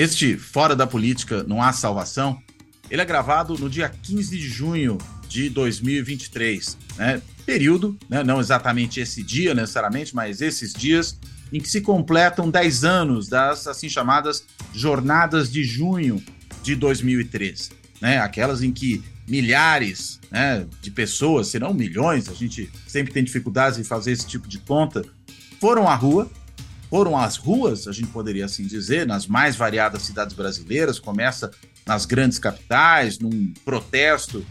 Este Fora da Política Não Há Salvação, ele é gravado no dia 15 de junho de 2023, né? Período, né? não exatamente esse dia necessariamente, mas esses dias em que se completam 10 anos das assim chamadas Jornadas de Junho de 2013, né? Aquelas em que milhares né, de pessoas, se não milhões, a gente sempre tem dificuldades em fazer esse tipo de conta, foram à rua foram às ruas, a gente poderia assim dizer, nas mais variadas cidades brasileiras, começa nas grandes capitais, num protesto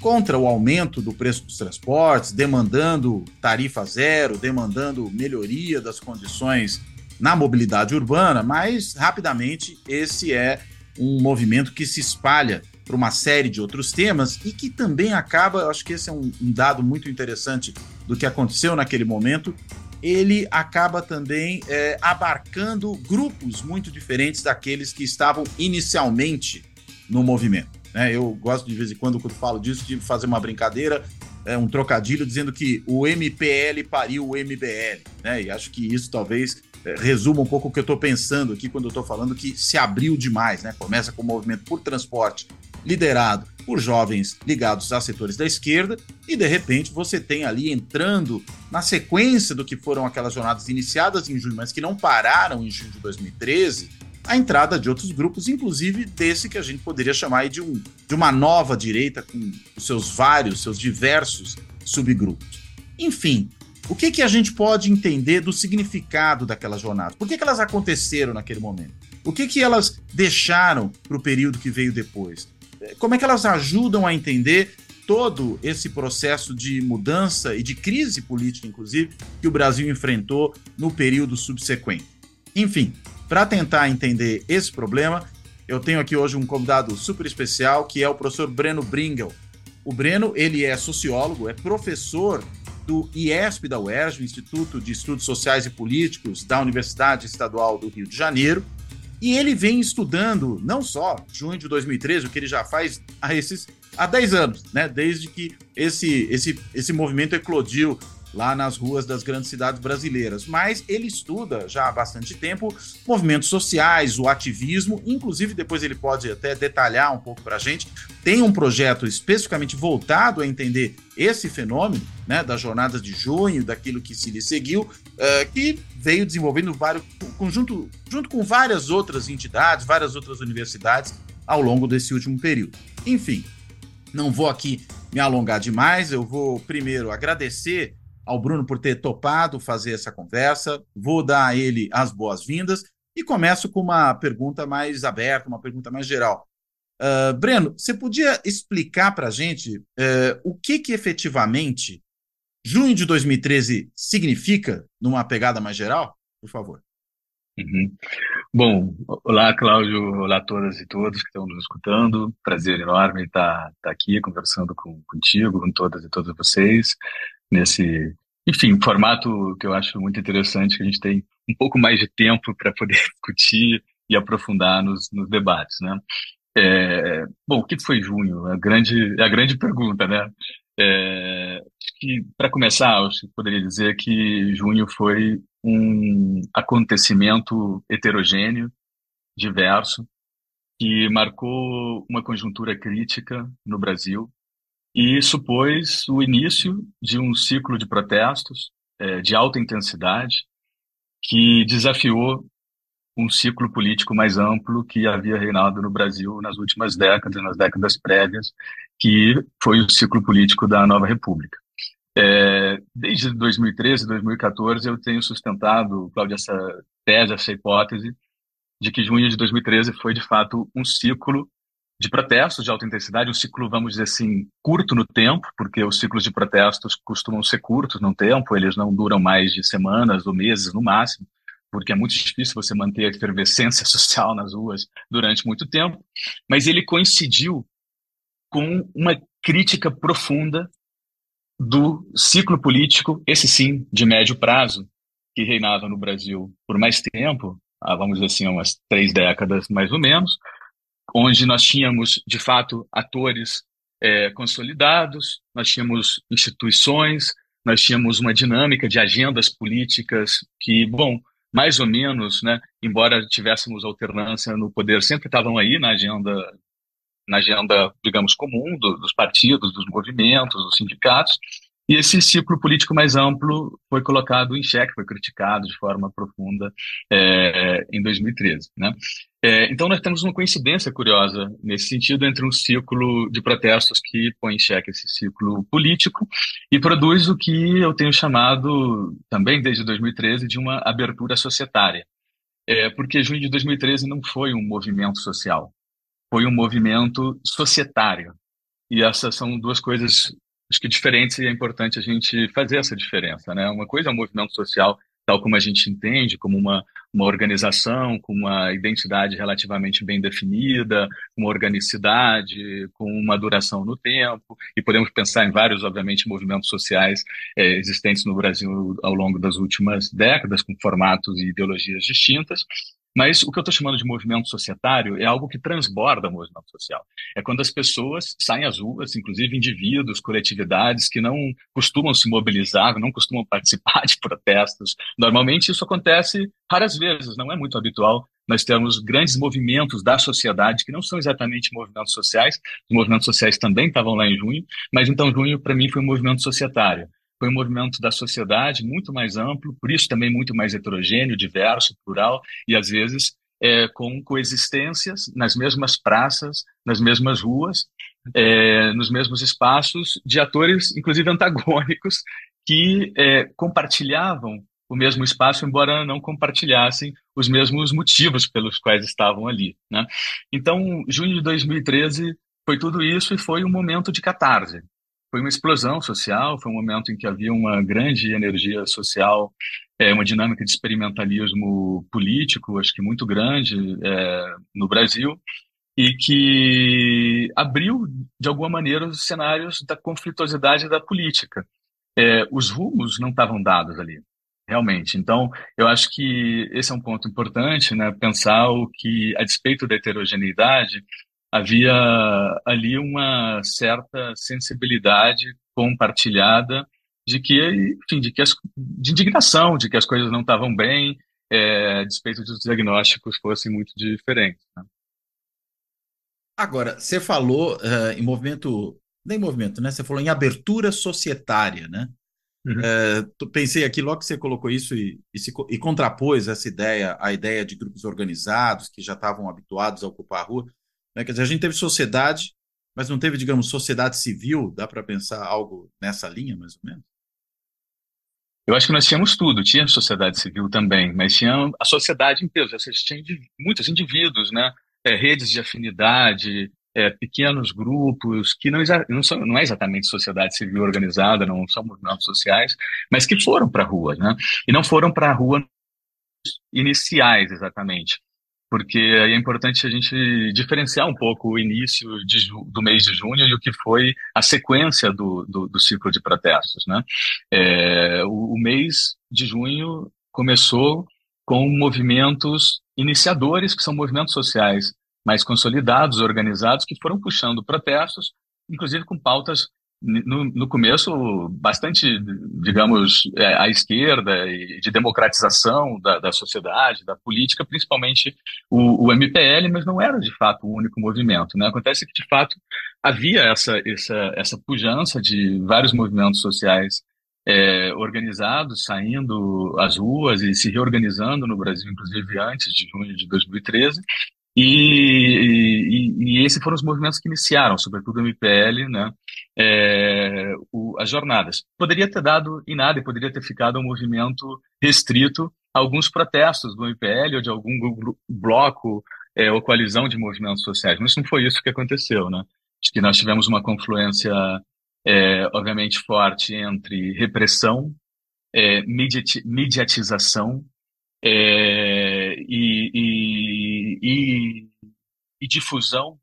contra o aumento do preço dos transportes, demandando tarifa zero, demandando melhoria das condições na mobilidade urbana, mas rapidamente esse é um movimento que se espalha para uma série de outros temas e que também acaba, acho que esse é um, um dado muito interessante do que aconteceu naquele momento, ele acaba também é, abarcando grupos muito diferentes daqueles que estavam inicialmente no movimento. Né? Eu gosto de vez em quando, quando falo disso, de fazer uma brincadeira, é, um trocadilho, dizendo que o MPL pariu o MBL. Né? E acho que isso talvez é, resuma um pouco o que eu estou pensando aqui quando eu estou falando que se abriu demais. Né? Começa com o movimento por transporte liderado por jovens ligados a setores da esquerda, e de repente você tem ali entrando na sequência do que foram aquelas jornadas iniciadas em junho, mas que não pararam em junho de 2013, a entrada de outros grupos, inclusive desse que a gente poderia chamar de, um, de uma nova direita com os seus vários, seus diversos subgrupos. Enfim, o que, que a gente pode entender do significado daquelas jornadas? Por que, que elas aconteceram naquele momento? O que, que elas deixaram para o período que veio depois? Como é que elas ajudam a entender todo esse processo de mudança e de crise política, inclusive, que o Brasil enfrentou no período subsequente. Enfim, para tentar entender esse problema, eu tenho aqui hoje um convidado super especial, que é o professor Breno Bringel. O Breno, ele é sociólogo, é professor do IESP da UERJ, Instituto de Estudos Sociais e Políticos da Universidade Estadual do Rio de Janeiro, e ele vem estudando, não só junho de 2013, o que ele já faz há, esses, há 10 anos, né? Desde que esse, esse, esse movimento eclodiu lá nas ruas das grandes cidades brasileiras. Mas ele estuda já há bastante tempo movimentos sociais, o ativismo, inclusive depois ele pode até detalhar um pouco para a gente. Tem um projeto especificamente voltado a entender esse fenômeno, né, das jornadas de junho, daquilo que se lhe seguiu, uh, que veio desenvolvendo vários, conjunto, junto com várias outras entidades, várias outras universidades ao longo desse último período. Enfim, não vou aqui me alongar demais, eu vou primeiro agradecer ao Bruno por ter topado fazer essa conversa. Vou dar a ele as boas-vindas e começo com uma pergunta mais aberta, uma pergunta mais geral. Uh, Breno, você podia explicar para a gente uh, o que, que efetivamente junho de 2013 significa numa pegada mais geral? Por favor. Uhum. Bom, olá, Cláudio, olá a todas e todos que estão nos escutando. Prazer enorme estar, estar aqui conversando com, contigo, com todas e todos vocês nesse, enfim, formato que eu acho muito interessante, que a gente tem um pouco mais de tempo para poder discutir e aprofundar nos, nos debates, né? É, bom, o que foi junho? A grande, a grande pergunta, né? É, para começar, eu poderia dizer que junho foi um acontecimento heterogêneo, diverso, que marcou uma conjuntura crítica no Brasil, e supôs o início de um ciclo de protestos é, de alta intensidade que desafiou um ciclo político mais amplo que havia reinado no Brasil nas últimas décadas, nas décadas prévias, que foi o ciclo político da Nova República. É, desde 2013, 2014, eu tenho sustentado, Cláudio, essa tese, essa hipótese de que junho de 2013 foi, de fato, um ciclo de protestos de alta intensidade, um ciclo, vamos dizer assim, curto no tempo, porque os ciclos de protestos costumam ser curtos no tempo, eles não duram mais de semanas ou meses no máximo, porque é muito difícil você manter a efervescência social nas ruas durante muito tempo, mas ele coincidiu com uma crítica profunda do ciclo político, esse sim, de médio prazo, que reinava no Brasil por mais tempo, vamos dizer assim, umas três décadas mais ou menos, onde nós tínhamos, de fato, atores é, consolidados, nós tínhamos instituições, nós tínhamos uma dinâmica de agendas políticas que, bom, mais ou menos, né, embora tivéssemos alternância no poder, sempre estavam aí na agenda, na agenda, digamos, comum do, dos partidos, dos movimentos, dos sindicatos, e esse ciclo político mais amplo foi colocado em xeque, foi criticado de forma profunda é, em 2013. Né? É, então, nós temos uma coincidência curiosa nesse sentido entre um ciclo de protestos que põe em xeque esse ciclo político e produz o que eu tenho chamado, também desde 2013, de uma abertura societária. É, porque junho de 2013 não foi um movimento social, foi um movimento societário. E essas são duas coisas acho que diferentes e é importante a gente fazer essa diferença, né? Uma coisa é um movimento social tal como a gente entende, como uma, uma organização com uma identidade relativamente bem definida, uma organicidade, com uma duração no tempo, e podemos pensar em vários, obviamente, movimentos sociais é, existentes no Brasil ao longo das últimas décadas, com formatos e ideologias distintas, mas o que eu estou chamando de movimento societário é algo que transborda o movimento social. É quando as pessoas saem às ruas, inclusive indivíduos, coletividades que não costumam se mobilizar, não costumam participar de protestos. Normalmente isso acontece raras vezes, não é muito habitual. Nós temos grandes movimentos da sociedade que não são exatamente movimentos sociais. Os movimentos sociais também estavam lá em junho, mas então junho para mim foi um movimento societário foi um movimento da sociedade muito mais amplo, por isso também muito mais heterogêneo, diverso, plural e às vezes é, com coexistências nas mesmas praças, nas mesmas ruas, é, nos mesmos espaços de atores, inclusive antagônicos, que é, compartilhavam o mesmo espaço, embora não compartilhassem os mesmos motivos pelos quais estavam ali. Né? Então, junho de 2013 foi tudo isso e foi um momento de catarse foi uma explosão social, foi um momento em que havia uma grande energia social, é, uma dinâmica de experimentalismo político, acho que muito grande é, no Brasil, e que abriu, de alguma maneira, os cenários da conflituosidade da política. É, os rumos não estavam dados ali, realmente. Então, eu acho que esse é um ponto importante, né? pensar o que, a despeito da heterogeneidade, havia ali uma certa sensibilidade compartilhada de que, enfim, de que as, de indignação, de que as coisas não estavam bem, é, a despeito dos diagnósticos fossem muito diferentes. Né? Agora, você falou uh, em movimento, nem movimento, né? Você falou em abertura societária, né? Uhum. Uh, pensei aqui logo que você colocou isso e, e, se, e contrapôs essa ideia, a ideia de grupos organizados que já estavam habituados a ocupar a rua. Né? Quer dizer, a gente teve sociedade, mas não teve, digamos, sociedade civil. Dá para pensar algo nessa linha, mais ou menos? Eu acho que nós tínhamos tudo, tinha sociedade civil também, mas tinha a sociedade em peso, seja, tinha muitos indivíduos, né? É, redes de afinidade, é, pequenos grupos que não, não, são, não é exatamente sociedade civil organizada, não são movimentos sociais, mas que foram para a rua, né? E não foram para a rua iniciais exatamente porque é importante a gente diferenciar um pouco o início de, do mês de junho e o que foi a sequência do, do, do ciclo de protestos. Né? É, o, o mês de junho começou com movimentos iniciadores, que são movimentos sociais mais consolidados, organizados, que foram puxando protestos, inclusive com pautas no, no começo, bastante, digamos, é, à esquerda e de democratização da, da sociedade, da política, principalmente o, o, MPL, mas não era de fato o único movimento. Né? Acontece que, de fato, havia essa, essa, essa pujança de vários movimentos sociais é, organizados, saindo às ruas e se reorganizando no Brasil, inclusive antes de junho de 2013, e, e, e esses foram os movimentos que iniciaram, sobretudo o MPL, né, é, o, as jornadas. Poderia ter dado em nada poderia ter ficado um movimento restrito a alguns protestos do MPL ou de algum bloco é, ou coalizão de movimentos sociais, mas não foi isso que aconteceu. Né? Acho que nós tivemos uma confluência, é, obviamente, forte entre repressão, é, mediatização é, e, e, e, e difusão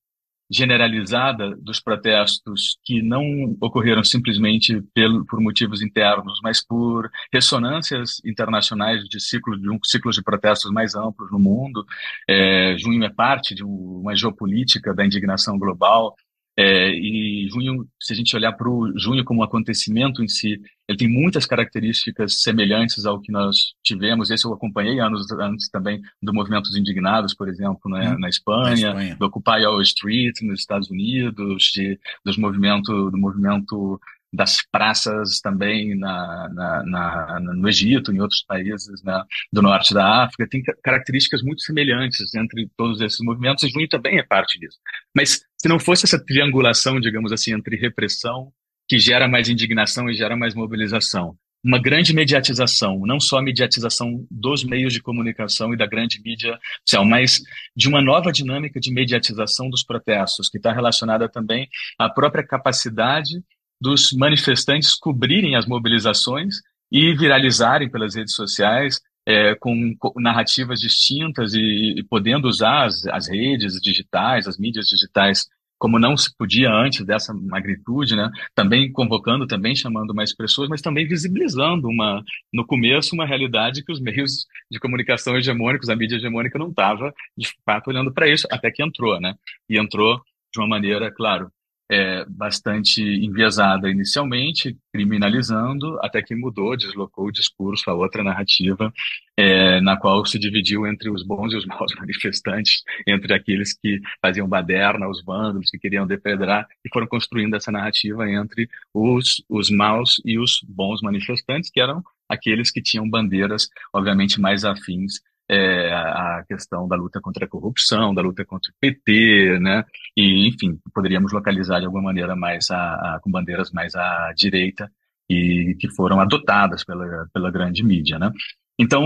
generalizada dos protestos que não ocorreram simplesmente pelo, por motivos internos, mas por ressonâncias internacionais de ciclo de um ciclo de protestos mais amplos no mundo. É, junho é parte de uma geopolítica da indignação global é, e junho, se a gente olhar para o junho como um acontecimento em si, ele tem muitas características semelhantes ao que nós tivemos. Esse eu acompanhei anos antes também do movimento dos indignados, por exemplo, né, hum, na, Espanha, na Espanha, do Occupy Wall Street nos Estados Unidos, de, dos movimento, do movimento das praças também na, na, na, no Egito, em outros países né, do norte da África, tem características muito semelhantes entre todos esses movimentos, e Junho também é parte disso. Mas se não fosse essa triangulação, digamos assim, entre repressão, que gera mais indignação e gera mais mobilização, uma grande mediatização, não só a mediatização dos meios de comunicação e da grande mídia social, mas de uma nova dinâmica de mediatização dos protestos, que está relacionada também à própria capacidade dos manifestantes cobrirem as mobilizações e viralizarem pelas redes sociais é, com, narrativas distintas e, e podendo usar as, as, redes digitais, as mídias digitais, como não se podia antes dessa magnitude, né? Também convocando, também chamando mais pessoas, mas também visibilizando uma, no começo, uma realidade que os meios de comunicação hegemônicos, a mídia hegemônica não estava de fato olhando para isso, até que entrou, né? E entrou de uma maneira, claro, é, bastante enviesada inicialmente, criminalizando, até que mudou, deslocou o discurso a outra narrativa, é, na qual se dividiu entre os bons e os maus manifestantes, entre aqueles que faziam baderna, os vândalos que queriam depredar, e foram construindo essa narrativa entre os, os maus e os bons manifestantes, que eram aqueles que tinham bandeiras, obviamente, mais afins é, a questão da luta contra a corrupção, da luta contra o PT, né? E, enfim, poderíamos localizar de alguma maneira mais a, a, com bandeiras mais à direita e que foram adotadas pela, pela grande mídia, né? Então,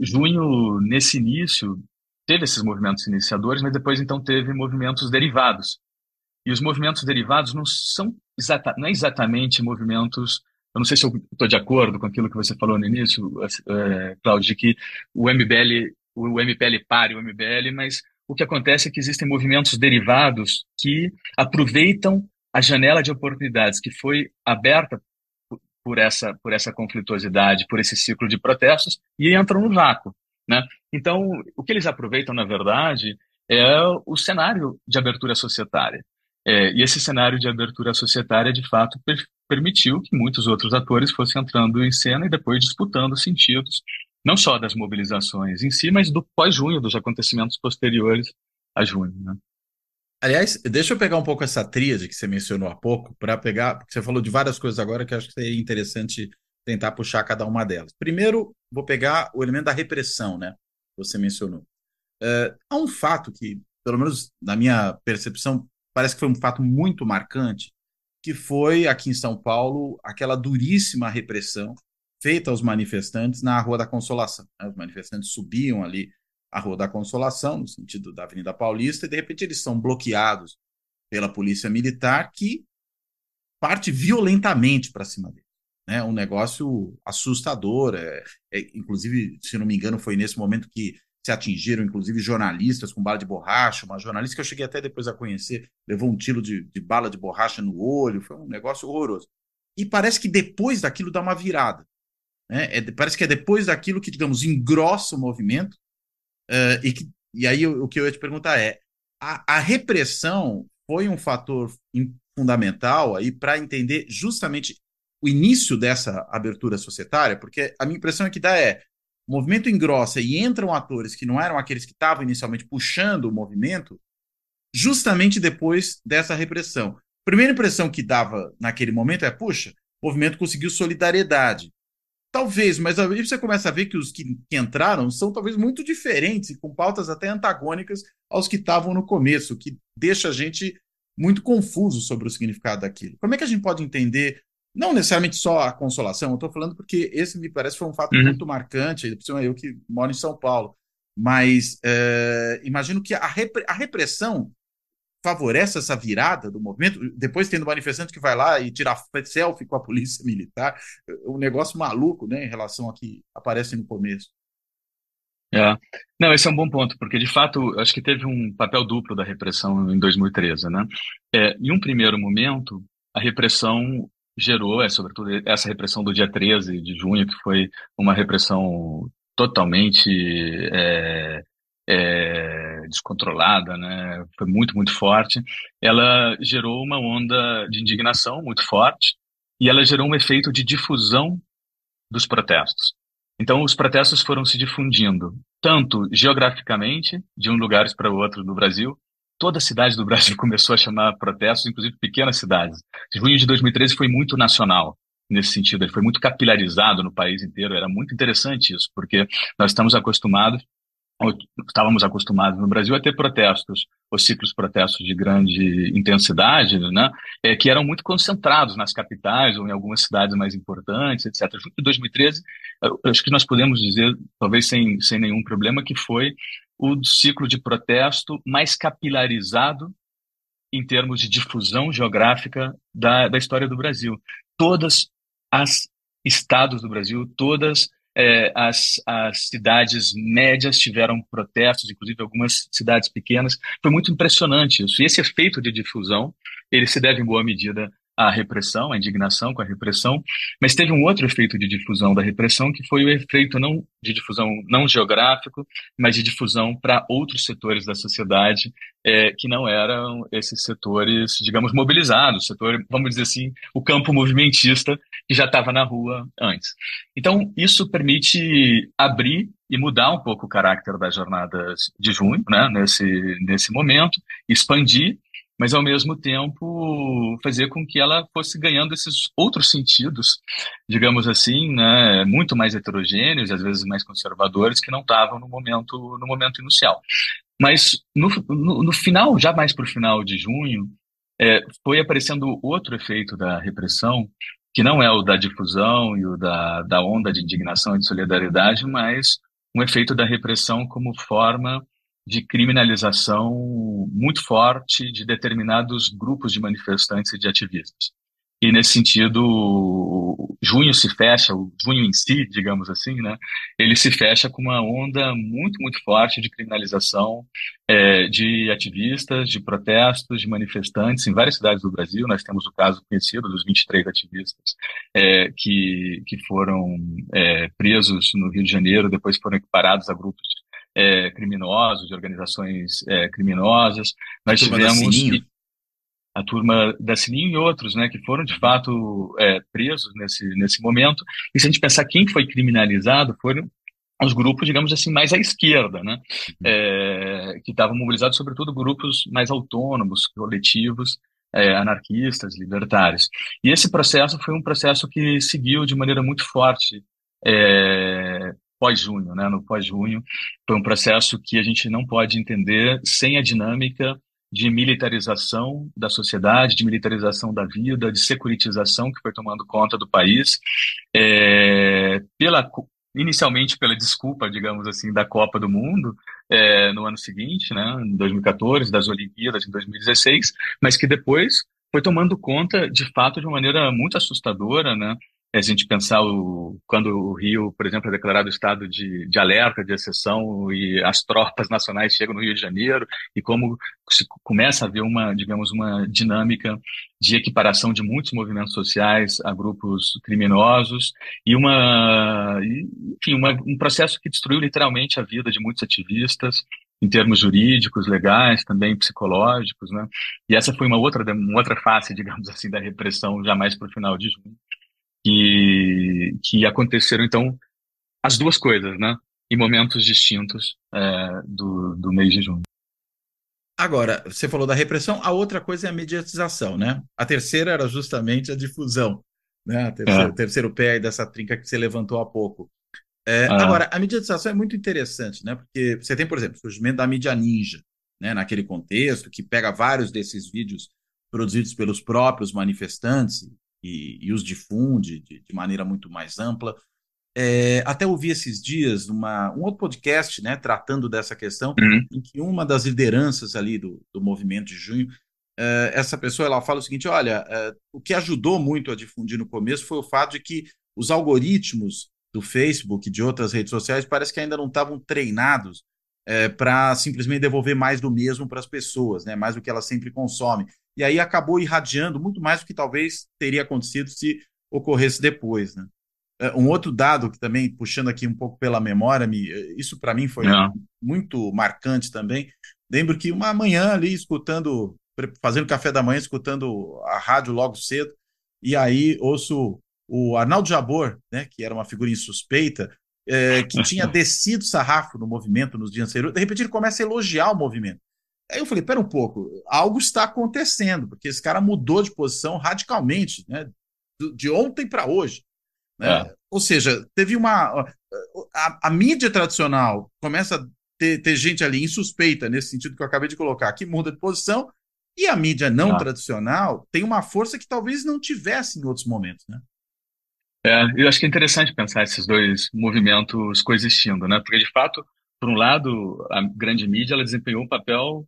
junho, nesse início, teve esses movimentos iniciadores, mas depois, então, teve movimentos derivados. E os movimentos derivados não são exata, não é exatamente movimentos eu não sei se eu estou de acordo com aquilo que você falou no início, é, Cláudio, de que o MBL, o MPL pare o MBL, mas o que acontece é que existem movimentos derivados que aproveitam a janela de oportunidades que foi aberta por essa, por essa conflituosidade, por esse ciclo de protestos, e entram no vácuo. Né? Então, o que eles aproveitam, na verdade, é o cenário de abertura societária. É, e esse cenário de abertura societária, de fato, permitiu que muitos outros atores fossem entrando em cena e depois disputando sentidos, não só das mobilizações em si, mas do pós-junho, dos acontecimentos posteriores a junho. Né? Aliás, deixa eu pegar um pouco essa tríade que você mencionou há pouco, para pegar, porque você falou de várias coisas agora que eu acho que seria interessante tentar puxar cada uma delas. Primeiro, vou pegar o elemento da repressão, né? Que você mencionou. Uh, há um fato que, pelo menos na minha percepção, parece que foi um fato muito marcante, que foi aqui em São Paulo aquela duríssima repressão feita aos manifestantes na Rua da Consolação. Né? Os manifestantes subiam ali a Rua da Consolação, no sentido da Avenida Paulista, e de repente eles são bloqueados pela Polícia Militar, que parte violentamente para cima deles. Né? Um negócio assustador. É, é, inclusive, se não me engano, foi nesse momento que se atingiram, inclusive, jornalistas com bala de borracha. Uma jornalista que eu cheguei até depois a conhecer levou um tiro de, de bala de borracha no olho. Foi um negócio horroroso. E parece que depois daquilo dá uma virada. Né? É, parece que é depois daquilo que, digamos, engrossa o movimento. Uh, e, que, e aí o, o, que eu ia te perguntar é: a, a repressão foi um fator fundamental aí para entender justamente o início dessa abertura societária? Porque a minha impressão é que dá é o movimento engrossa e entram atores que não eram aqueles que estavam inicialmente puxando o movimento, justamente depois dessa repressão. Primeira impressão que dava naquele momento é: puxa, o movimento conseguiu solidariedade. Talvez, mas aí você começa a ver que os que, que entraram são talvez muito diferentes e com pautas até antagônicas aos que estavam no começo, o que deixa a gente muito confuso sobre o significado daquilo. Como é que a gente pode entender não necessariamente só a consolação, eu estou falando porque esse me parece foi um fato uhum. muito marcante, por eu que moro em São Paulo. Mas é, imagino que a, repre a repressão favorece essa virada do movimento, depois tendo manifestante que vai lá e tira selfie com a polícia militar, um negócio maluco, né, em relação ao que aparece no começo. É. Não, esse é um bom ponto, porque de fato acho que teve um papel duplo da repressão em 2013, né? É, em um primeiro momento, a repressão gerou, é, sobretudo essa repressão do dia 13 de junho, que foi uma repressão totalmente é, é, descontrolada, né? Foi muito, muito forte. Ela gerou uma onda de indignação muito forte e ela gerou um efeito de difusão dos protestos. Então, os protestos foram se difundindo, tanto geograficamente, de um lugar para o outro do Brasil. Toda cidade do Brasil começou a chamar protestos, inclusive pequenas cidades. Junho de 2013 foi muito nacional nesse sentido, ele foi muito capilarizado no país inteiro. Era muito interessante isso, porque nós estamos acostumados estávamos acostumados no Brasil a ter protestos, os ciclos protestos de grande intensidade, né, é, que eram muito concentrados nas capitais ou em algumas cidades mais importantes, etc. Em 2013, acho que nós podemos dizer, talvez sem, sem nenhum problema, que foi o ciclo de protesto mais capilarizado em termos de difusão geográfica da, da história do Brasil. Todas as estados do Brasil, todas é, as, as cidades médias tiveram protestos, inclusive algumas cidades pequenas. Foi muito impressionante isso. E esse efeito de difusão, ele se deve em boa medida a repressão, a indignação com a repressão, mas teve um outro efeito de difusão da repressão, que foi o efeito não de difusão não geográfico, mas de difusão para outros setores da sociedade é, que não eram esses setores, digamos, mobilizados, setor, vamos dizer assim, o campo movimentista que já estava na rua antes. Então, isso permite abrir e mudar um pouco o caráter das jornadas de junho, né, nesse, nesse momento, expandir mas ao mesmo tempo fazer com que ela fosse ganhando esses outros sentidos, digamos assim, né, muito mais heterogêneos, às vezes mais conservadores, que não estavam no momento no momento inicial. Mas no, no, no final, já mais para o final de junho, é, foi aparecendo outro efeito da repressão, que não é o da difusão e o da, da onda de indignação e de solidariedade, mas um efeito da repressão como forma de criminalização muito forte de determinados grupos de manifestantes e de ativistas. E nesse sentido, junho se fecha, o junho em si, digamos assim, né, ele se fecha com uma onda muito, muito forte de criminalização é, de ativistas, de protestos, de manifestantes em várias cidades do Brasil. Nós temos o caso conhecido dos 23 ativistas é, que, que foram é, presos no Rio de Janeiro, depois foram equiparados a grupos é, criminosos, de organizações é, criminosas. Nós tivemos a turma da Sininho e outros, né, que foram de fato é, presos nesse, nesse momento. E se a gente pensar quem foi criminalizado, foram os grupos, digamos assim, mais à esquerda, né, é, que estavam mobilizados, sobretudo, grupos mais autônomos, coletivos, é, anarquistas, libertários. E esse processo foi um processo que seguiu de maneira muito forte é, pós-junho, né? No pós-junho foi um processo que a gente não pode entender sem a dinâmica de militarização da sociedade, de militarização da vida, de securitização que foi tomando conta do país, é, pela inicialmente pela desculpa, digamos assim, da Copa do Mundo é, no ano seguinte, né, em 2014, das Olimpíadas em 2016, mas que depois foi tomando conta, de fato, de uma maneira muito assustadora, né, a gente pensar o, quando o Rio, por exemplo, é declarado estado de, de alerta, de exceção, e as tropas nacionais chegam no Rio de Janeiro, e como se começa a haver uma, digamos, uma dinâmica de equiparação de muitos movimentos sociais a grupos criminosos, e uma, enfim, uma, um processo que destruiu literalmente a vida de muitos ativistas, em termos jurídicos, legais, também psicológicos, né? E essa foi uma outra, uma outra face, digamos assim, da repressão, jamais para o final de junho que, que aconteceram, então, as duas coisas, né? Em momentos distintos é, do, do mês de junho. Agora, você falou da repressão, a outra coisa é a mediatização, né? A terceira era justamente a difusão, né? O terceiro, é. terceiro pé dessa trinca que você levantou há pouco. É, ah. Agora, a mediatização é muito interessante, né? Porque você tem, por exemplo, o surgimento da mídia ninja, né? Naquele contexto, que pega vários desses vídeos produzidos pelos próprios manifestantes, e, e os difunde de, de, maneira muito mais ampla. É, até ouvi esses dias uma, um outro podcast né, tratando dessa questão, uhum. em que uma das lideranças ali do, do movimento de junho, é, essa pessoa ela fala o seguinte: olha, é, o que ajudou muito a difundir no começo foi o fato de que os algoritmos do Facebook, de outras redes sociais, parece que ainda não estavam treinados é, para simplesmente devolver mais do mesmo para as pessoas, né? mais do que elas sempre consomem. E aí acabou irradiando muito mais do que talvez teria acontecido se ocorresse depois. Né? É, um outro dado que também, puxando aqui um pouco pela memória, me, isso para mim foi Não. muito marcante também. Lembro que uma manhã ali, escutando, fazendo café da manhã, escutando a rádio logo cedo, e aí ouço o Arnaldo Jabor, né, que era uma figura insuspeita, é, que tinha descido sarrafo no movimento nos dias anteriores, de repente ele começa a elogiar o movimento. Aí eu falei, pera um pouco, algo está acontecendo, porque esse cara mudou de posição radicalmente, né, de ontem para hoje. Né? É. Ou seja, teve uma. A, a, mídia tradicional começa a ter, ter, gente ali insuspeita, nesse sentido que eu acabei de colocar, que muda de posição, e a mídia não é. tradicional tem uma força que talvez não tivesse em outros momentos. Né? É, eu acho que é interessante pensar esses dois movimentos coexistindo, né? Porque, de fato, por um lado, a grande mídia ela desempenhou um papel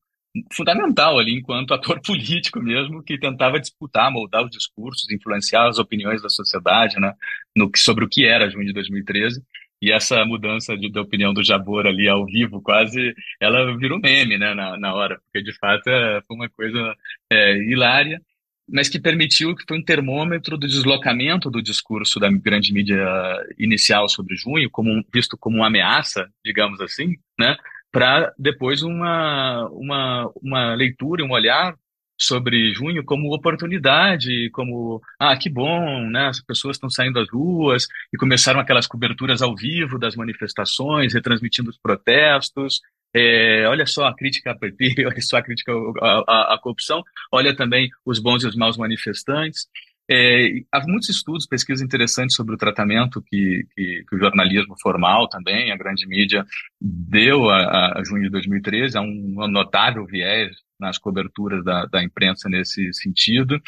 fundamental ali enquanto ator político mesmo que tentava disputar, moldar os discursos, influenciar as opiniões da sociedade, né, no sobre o que era junho de 2013. E essa mudança de, de opinião do Jabor ali ao vivo, quase, ela virou meme, né, na, na hora, porque de fato é, foi uma coisa é, hilária mas que permitiu que foi um termômetro do deslocamento do discurso da grande mídia inicial sobre junho, como visto como uma ameaça, digamos assim, né, para depois uma, uma, uma leitura, um olhar sobre junho como oportunidade, como ah que bom, né? As pessoas estão saindo às ruas e começaram aquelas coberturas ao vivo das manifestações, retransmitindo os protestos, é, olha só a crítica ao PT, olha só a crítica à, à, corrupção, olha também os bons e os maus manifestantes. É, há muitos estudos, pesquisas interessantes sobre o tratamento que, que, que, o jornalismo formal também, a grande mídia, deu a, a junho de 2013. Há um notável viés nas coberturas da, da imprensa nesse sentido.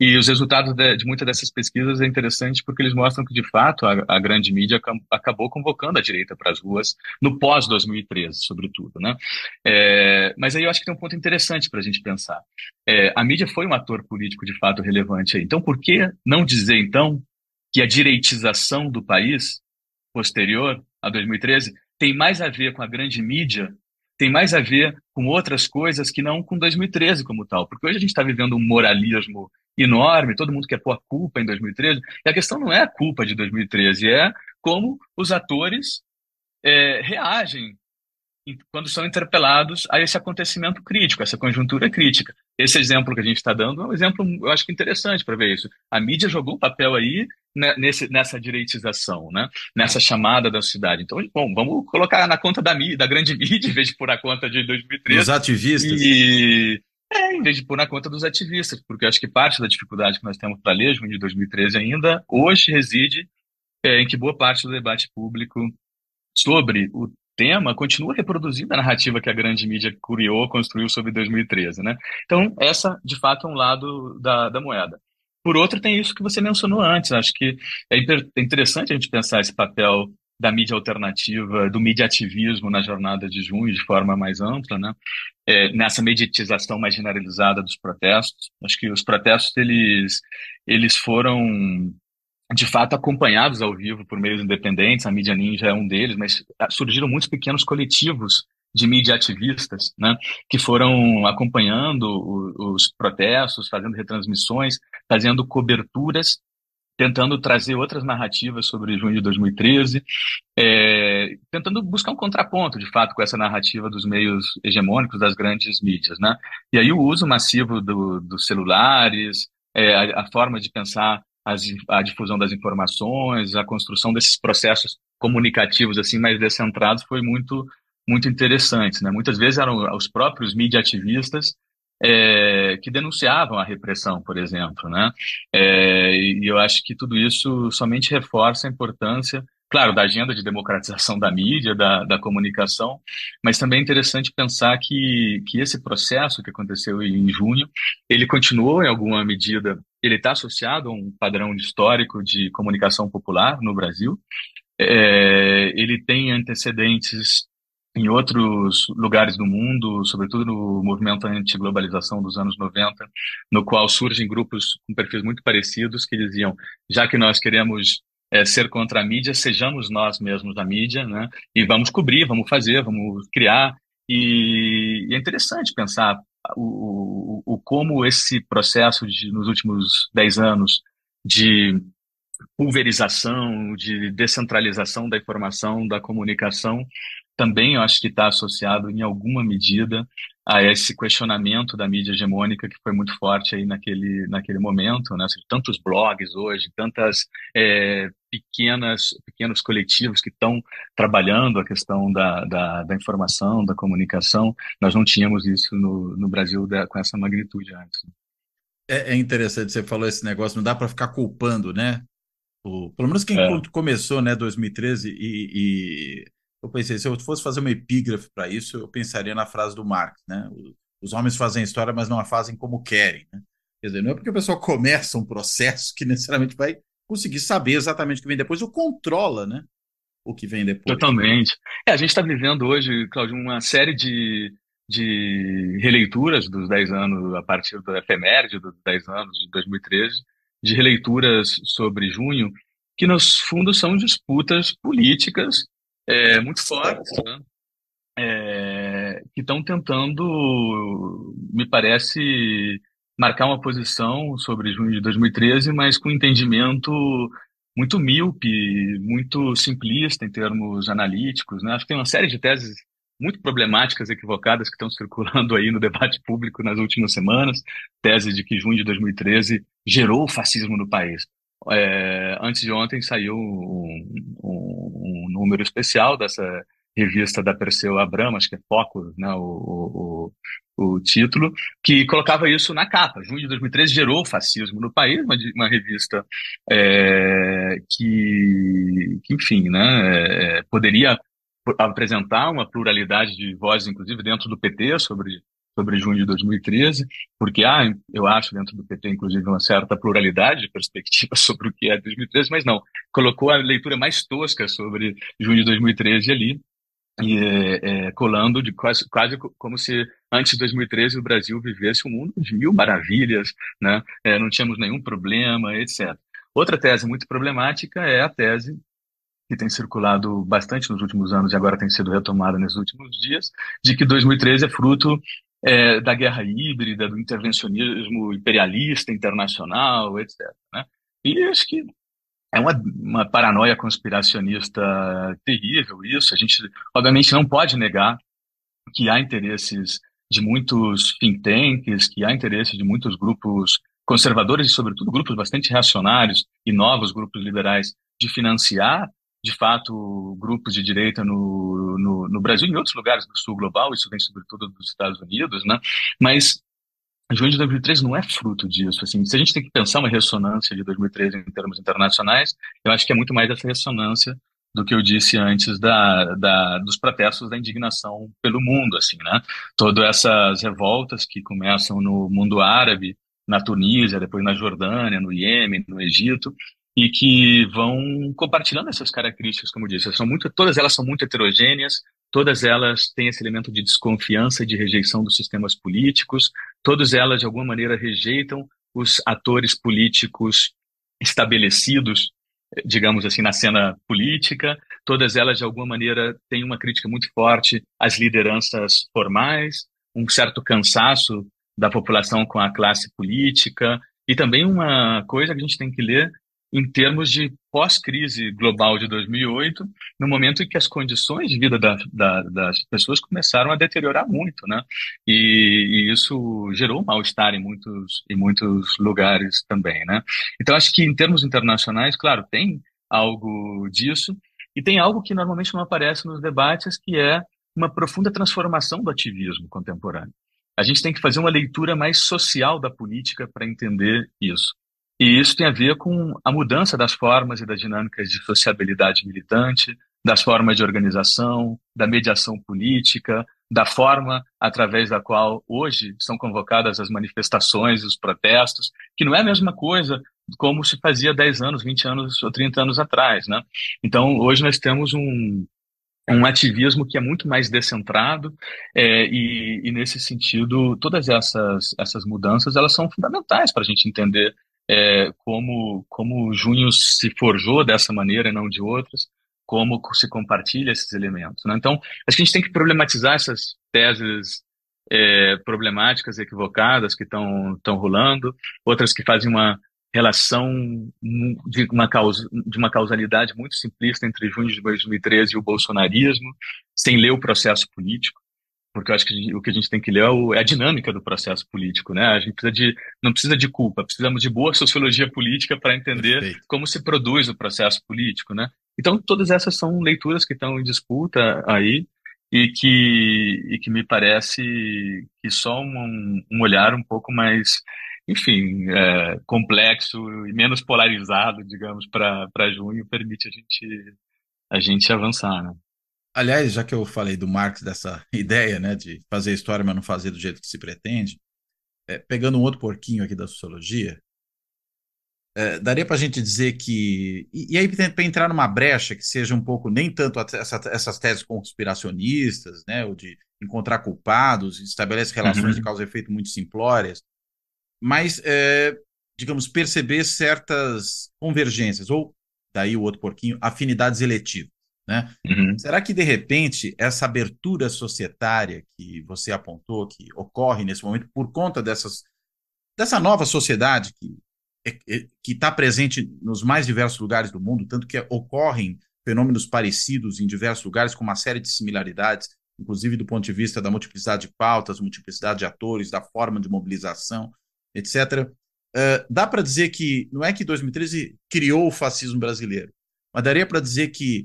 E os resultados de, de, muitas dessas pesquisas é interessante porque eles mostram que, de fato, a, a grande mídia acabou convocando a direita para as ruas no pós-2013, sobretudo. Né? É, mas aí eu acho que tem um ponto interessante para a gente pensar. É, a mídia foi um ator político, de fato, relevante aí. Então, por que não dizer, então, que a direitização do país, posterior a 2013, tem mais a ver com a grande mídia tem mais a ver com outras coisas que não com 2013 como tal. Porque hoje a gente está vivendo um moralismo enorme, todo mundo quer pôr a culpa em 2013, e a questão não é a culpa de 2013, é como os atores é, reagem quando são interpelados a esse acontecimento crítico, essa conjuntura crítica. Esse exemplo que a gente está dando é um exemplo, eu acho que interessante para ver isso. A mídia jogou um papel aí nesse, nessa direitização, né? nessa chamada da cidade. Então, bom, vamos colocar na conta da, mídia, da grande mídia, em vez de pôr na conta de 2013. Os ativistas. E, é, em vez de pôr na conta dos ativistas, porque acho que parte da dificuldade que nós temos para ler junho de 2013 ainda, hoje reside é, em que boa parte do debate público sobre o tema continua reproduzindo a narrativa que a grande mídia criou, construiu sobre 2013, né? Então, essa, de fato, é um lado da, da moeda. Por outro, tem isso que você mencionou antes. Acho que é, é interessante a gente pensar esse papel da mídia alternativa, do mediativismo na jornada de junho de forma mais ampla, né? É, nessa mediatização mais generalizada dos protestos. Acho que os protestos eles eles foram de fato acompanhados ao vivo por meios independentes, a mídia ninja é um deles, mas ah, surgiram muitos pequenos coletivos de mídia ativistas, né, que foram acompanhando o, os protestos, fazendo retransmissões, fazendo coberturas tentando trazer outras narrativas sobre junho de 2013, é, tentando buscar um contraponto, de fato, com essa narrativa dos meios hegemônicos das grandes mídias, né? E aí o uso massivo do, dos celulares, é, a, a, forma de pensar as, a difusão das informações, a construção desses processos comunicativos assim mais descentrados foi muito muito interessante, né? Muitas vezes eram os próprios mídia ativistas é, que denunciavam a repressão, por exemplo, né? É, e eu acho que tudo isso somente reforça a importância, claro, da agenda de democratização da mídia, da, da comunicação, mas também é interessante pensar que, que esse processo que aconteceu em junho, ele continuou em alguma medida, ele está associado a um padrão histórico de comunicação popular no Brasil, é, ele tem antecedentes em outros lugares do mundo, sobretudo no movimento anti-globalização dos anos 90, no qual surgem grupos com perfis muito parecidos que diziam, já que nós queremos é, ser contra a mídia, sejamos nós mesmos a mídia, né? E vamos cobrir, vamos fazer, vamos criar. E, e é interessante pensar o, o, como esse processo de, nos últimos dez anos de pulverização, de descentralização da informação, da comunicação, também eu acho que está associado em alguma medida a esse questionamento da mídia hegemônica que foi muito forte aí naquele, naquele momento, né? Seja, tantos blogs hoje, tantas é, pequenas pequenos coletivos que estão trabalhando a questão da, da, da, informação, da comunicação. Nós não tínhamos isso no, no Brasil da, com essa magnitude antes. É, é interessante, você falou esse negócio, não dá para ficar culpando, né? O, pelo menos quem é. começou, né, 2013, e, e, eu pensei, se eu fosse fazer uma epígrafe para isso, eu pensaria na frase do Marx, né? Os homens fazem história, mas não a fazem como querem, né? Quer dizer, não é porque o pessoal começa um processo que necessariamente vai conseguir saber exatamente o que vem depois, ou controla, né? O que vem depois. Totalmente. É, a gente está vivendo hoje, Claudio, uma série de, de releituras dos 10 anos, a partir da efeméride dos 10 anos de 2013, de releituras sobre junho, que no fundo são disputas políticas é, muito fortes, né? é, que estão tentando, me parece, marcar uma posição sobre junho de 2013, mas com entendimento muito míope, muito simplista em termos analíticos. Né? Acho que tem uma série de teses muito problemáticas, equivocadas, que estão circulando aí no debate público nas últimas semanas. Tese de que junho de 2013 gerou o fascismo no país. É, antes de ontem saiu um, um, número especial dessa revista da Perseu Abramo, acho que é Foco, né, o, o, o, título, que colocava isso na capa. Junho de 2013 gerou fascismo no país, uma, uma revista é, que, que, enfim, né, é, poderia apresentar uma pluralidade de vozes, inclusive dentro do PT, sobre sobre junho de 2013, porque há, ah, eu acho, dentro do PT, inclusive, uma certa pluralidade de perspectivas sobre o que é 2013, mas não, colocou a leitura mais tosca sobre junho de 2013 ali, e é, é, colando de quase, quase como se antes de 2013 o Brasil vivesse um mundo de mil maravilhas, né? É, não tínhamos nenhum problema, etc. Outra tese muito problemática é a tese que tem circulado bastante nos últimos anos e agora tem sido retomada nesses últimos dias, de que 2013 é fruto é, da guerra híbrida, do intervencionismo imperialista internacional, etc. Né? E acho que é uma, uma paranoia conspiracionista terrível isso. A gente, obviamente, não pode negar que há interesses de muitos think tanks, que há interesses de muitos grupos conservadores e, sobretudo, grupos bastante reacionários e novos grupos liberais de financiar de fato, grupos de direita no, no, no, Brasil e em outros lugares do sul global, isso vem sobretudo dos Estados Unidos, né? Mas junho de 2013 não é fruto disso. Assim, se a gente tem que pensar uma ressonância de 2013 em termos internacionais, eu acho que é muito mais essa ressonância do que eu disse antes da, da, dos protestos da indignação pelo mundo, assim, né? Todas essas revoltas que começam no mundo árabe, na Tunísia, depois na Jordânia, no Iêmen, no Egito, e que vão compartilhando essas características, como eu disse. São muito, todas elas são muito heterogêneas, todas elas têm esse elemento de desconfiança de rejeição dos sistemas políticos, todas elas, de alguma maneira, rejeitam os atores políticos estabelecidos, digamos assim, na cena política, todas elas, de alguma maneira, têm uma crítica muito forte às lideranças formais, um certo cansaço da população com a classe política, e também uma coisa que a gente tem que ler em termos de pós-crise global de 2008, no momento em que as condições de vida da, da, das pessoas começaram a deteriorar muito, né? E, e isso gerou mal-estar em muitos, em muitos lugares também, né? Então, acho que em termos internacionais, claro, tem algo disso, e tem algo que normalmente não aparece nos debates, que é uma profunda transformação do ativismo contemporâneo. A gente tem que fazer uma leitura mais social da política para entender isso. E isso tem a ver com a mudança das formas e das dinâmicas de sociabilidade militante, das formas de organização, da mediação política, da forma através da qual hoje são convocadas as manifestações, os protestos, que não é a mesma coisa como se fazia 10 anos, 20 anos ou 30 anos atrás, né? Então, hoje nós temos um, um ativismo que é muito mais descentrado é, e, e, nesse sentido todas essas essas mudanças elas são fundamentais para a gente entender é, como, como Junho se forjou dessa maneira e não de outras, como se compartilha esses elementos. Né? Então, acho que a gente tem que problematizar essas teses é, problemáticas, equivocadas que estão rolando, outras que fazem uma relação de uma, causa, de uma causalidade muito simplista entre junho de 2013 e o bolsonarismo, sem ler o processo político porque eu acho que o que a gente tem que ler é, é a dinâmica do processo político, né? A gente precisa de, não precisa de culpa, precisamos de boa sociologia política para entender Perfeito. como se produz o processo político, né? Então, todas essas são leituras que estão em disputa aí e que, e que me parece que só um, um olhar um pouco mais, enfim, é, complexo e menos polarizado, digamos, para junho permite a gente, a gente avançar, né? Aliás, já que eu falei do Marx, dessa ideia né, de fazer história, mas não fazer do jeito que se pretende, é, pegando um outro porquinho aqui da sociologia, é, daria para a gente dizer que. E, e aí, para entrar numa brecha que seja um pouco, nem tanto essa, essas teses conspiracionistas, né, ou de encontrar culpados, estabelece relações uhum. de causa e efeito muito simplórias, mas, é, digamos, perceber certas convergências, ou, daí o outro porquinho, afinidades eletivas. Né? Uhum. Será que, de repente, essa abertura societária que você apontou, que ocorre nesse momento, por conta dessas, dessa nova sociedade que é, é, que está presente nos mais diversos lugares do mundo, tanto que ocorrem fenômenos parecidos em diversos lugares, com uma série de similaridades, inclusive do ponto de vista da multiplicidade de pautas, multiplicidade de atores, da forma de mobilização, etc. Uh, dá para dizer que não é que 2013 criou o fascismo brasileiro, mas daria para dizer que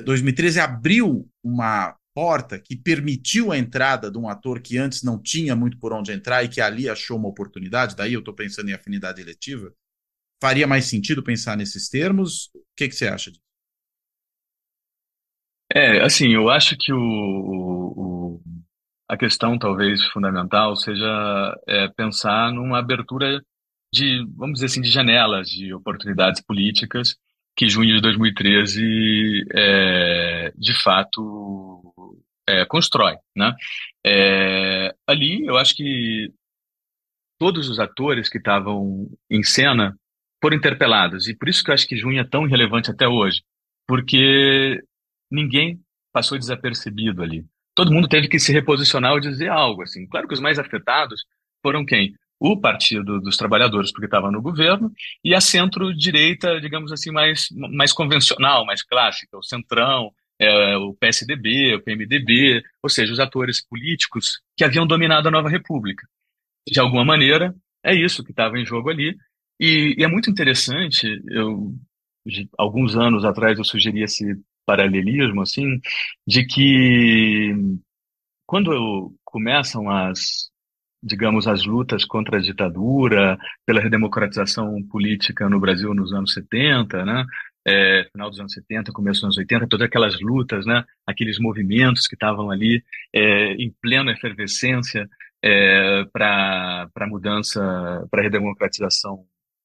2013 eh, abriu uma porta que permitiu a entrada de um ator que antes não tinha muito por onde entrar e que ali achou uma oportunidade, daí eu estou pensando em afinidade eletiva, faria mais sentido pensar nesses termos? O que, que você acha disso? É, assim, eu acho que o, o, a questão talvez fundamental seja é, pensar numa abertura de, vamos dizer assim, de janelas de oportunidades políticas que junho de 2013 é, de fato é, constrói, né? É, ali eu acho que todos os atores que estavam em cena foram interpelados e por isso que eu acho que junho é tão relevante até hoje, porque ninguém passou desapercebido ali. Todo mundo teve que se reposicionar ou dizer algo assim. Claro que os mais afetados foram quem? O Partido dos Trabalhadores, porque estava no governo, e a centro-direita, digamos assim, mais, mais convencional, mais clássica, o Centrão, é, o PSDB, o PMDB, ou seja, os atores políticos que haviam dominado a nova República. De alguma maneira, é isso que estava em jogo ali. E, e, é muito interessante, eu, de, alguns anos atrás eu sugeri esse paralelismo, assim, de que quando começam as, digamos, as lutas contra a ditadura, pela redemocratização política no Brasil nos anos 70, né? É, final dos anos 70, começo dos anos 80, todas aquelas lutas, né? aqueles movimentos que estavam ali é, em plena efervescência é, para a mudança, para a redemocratização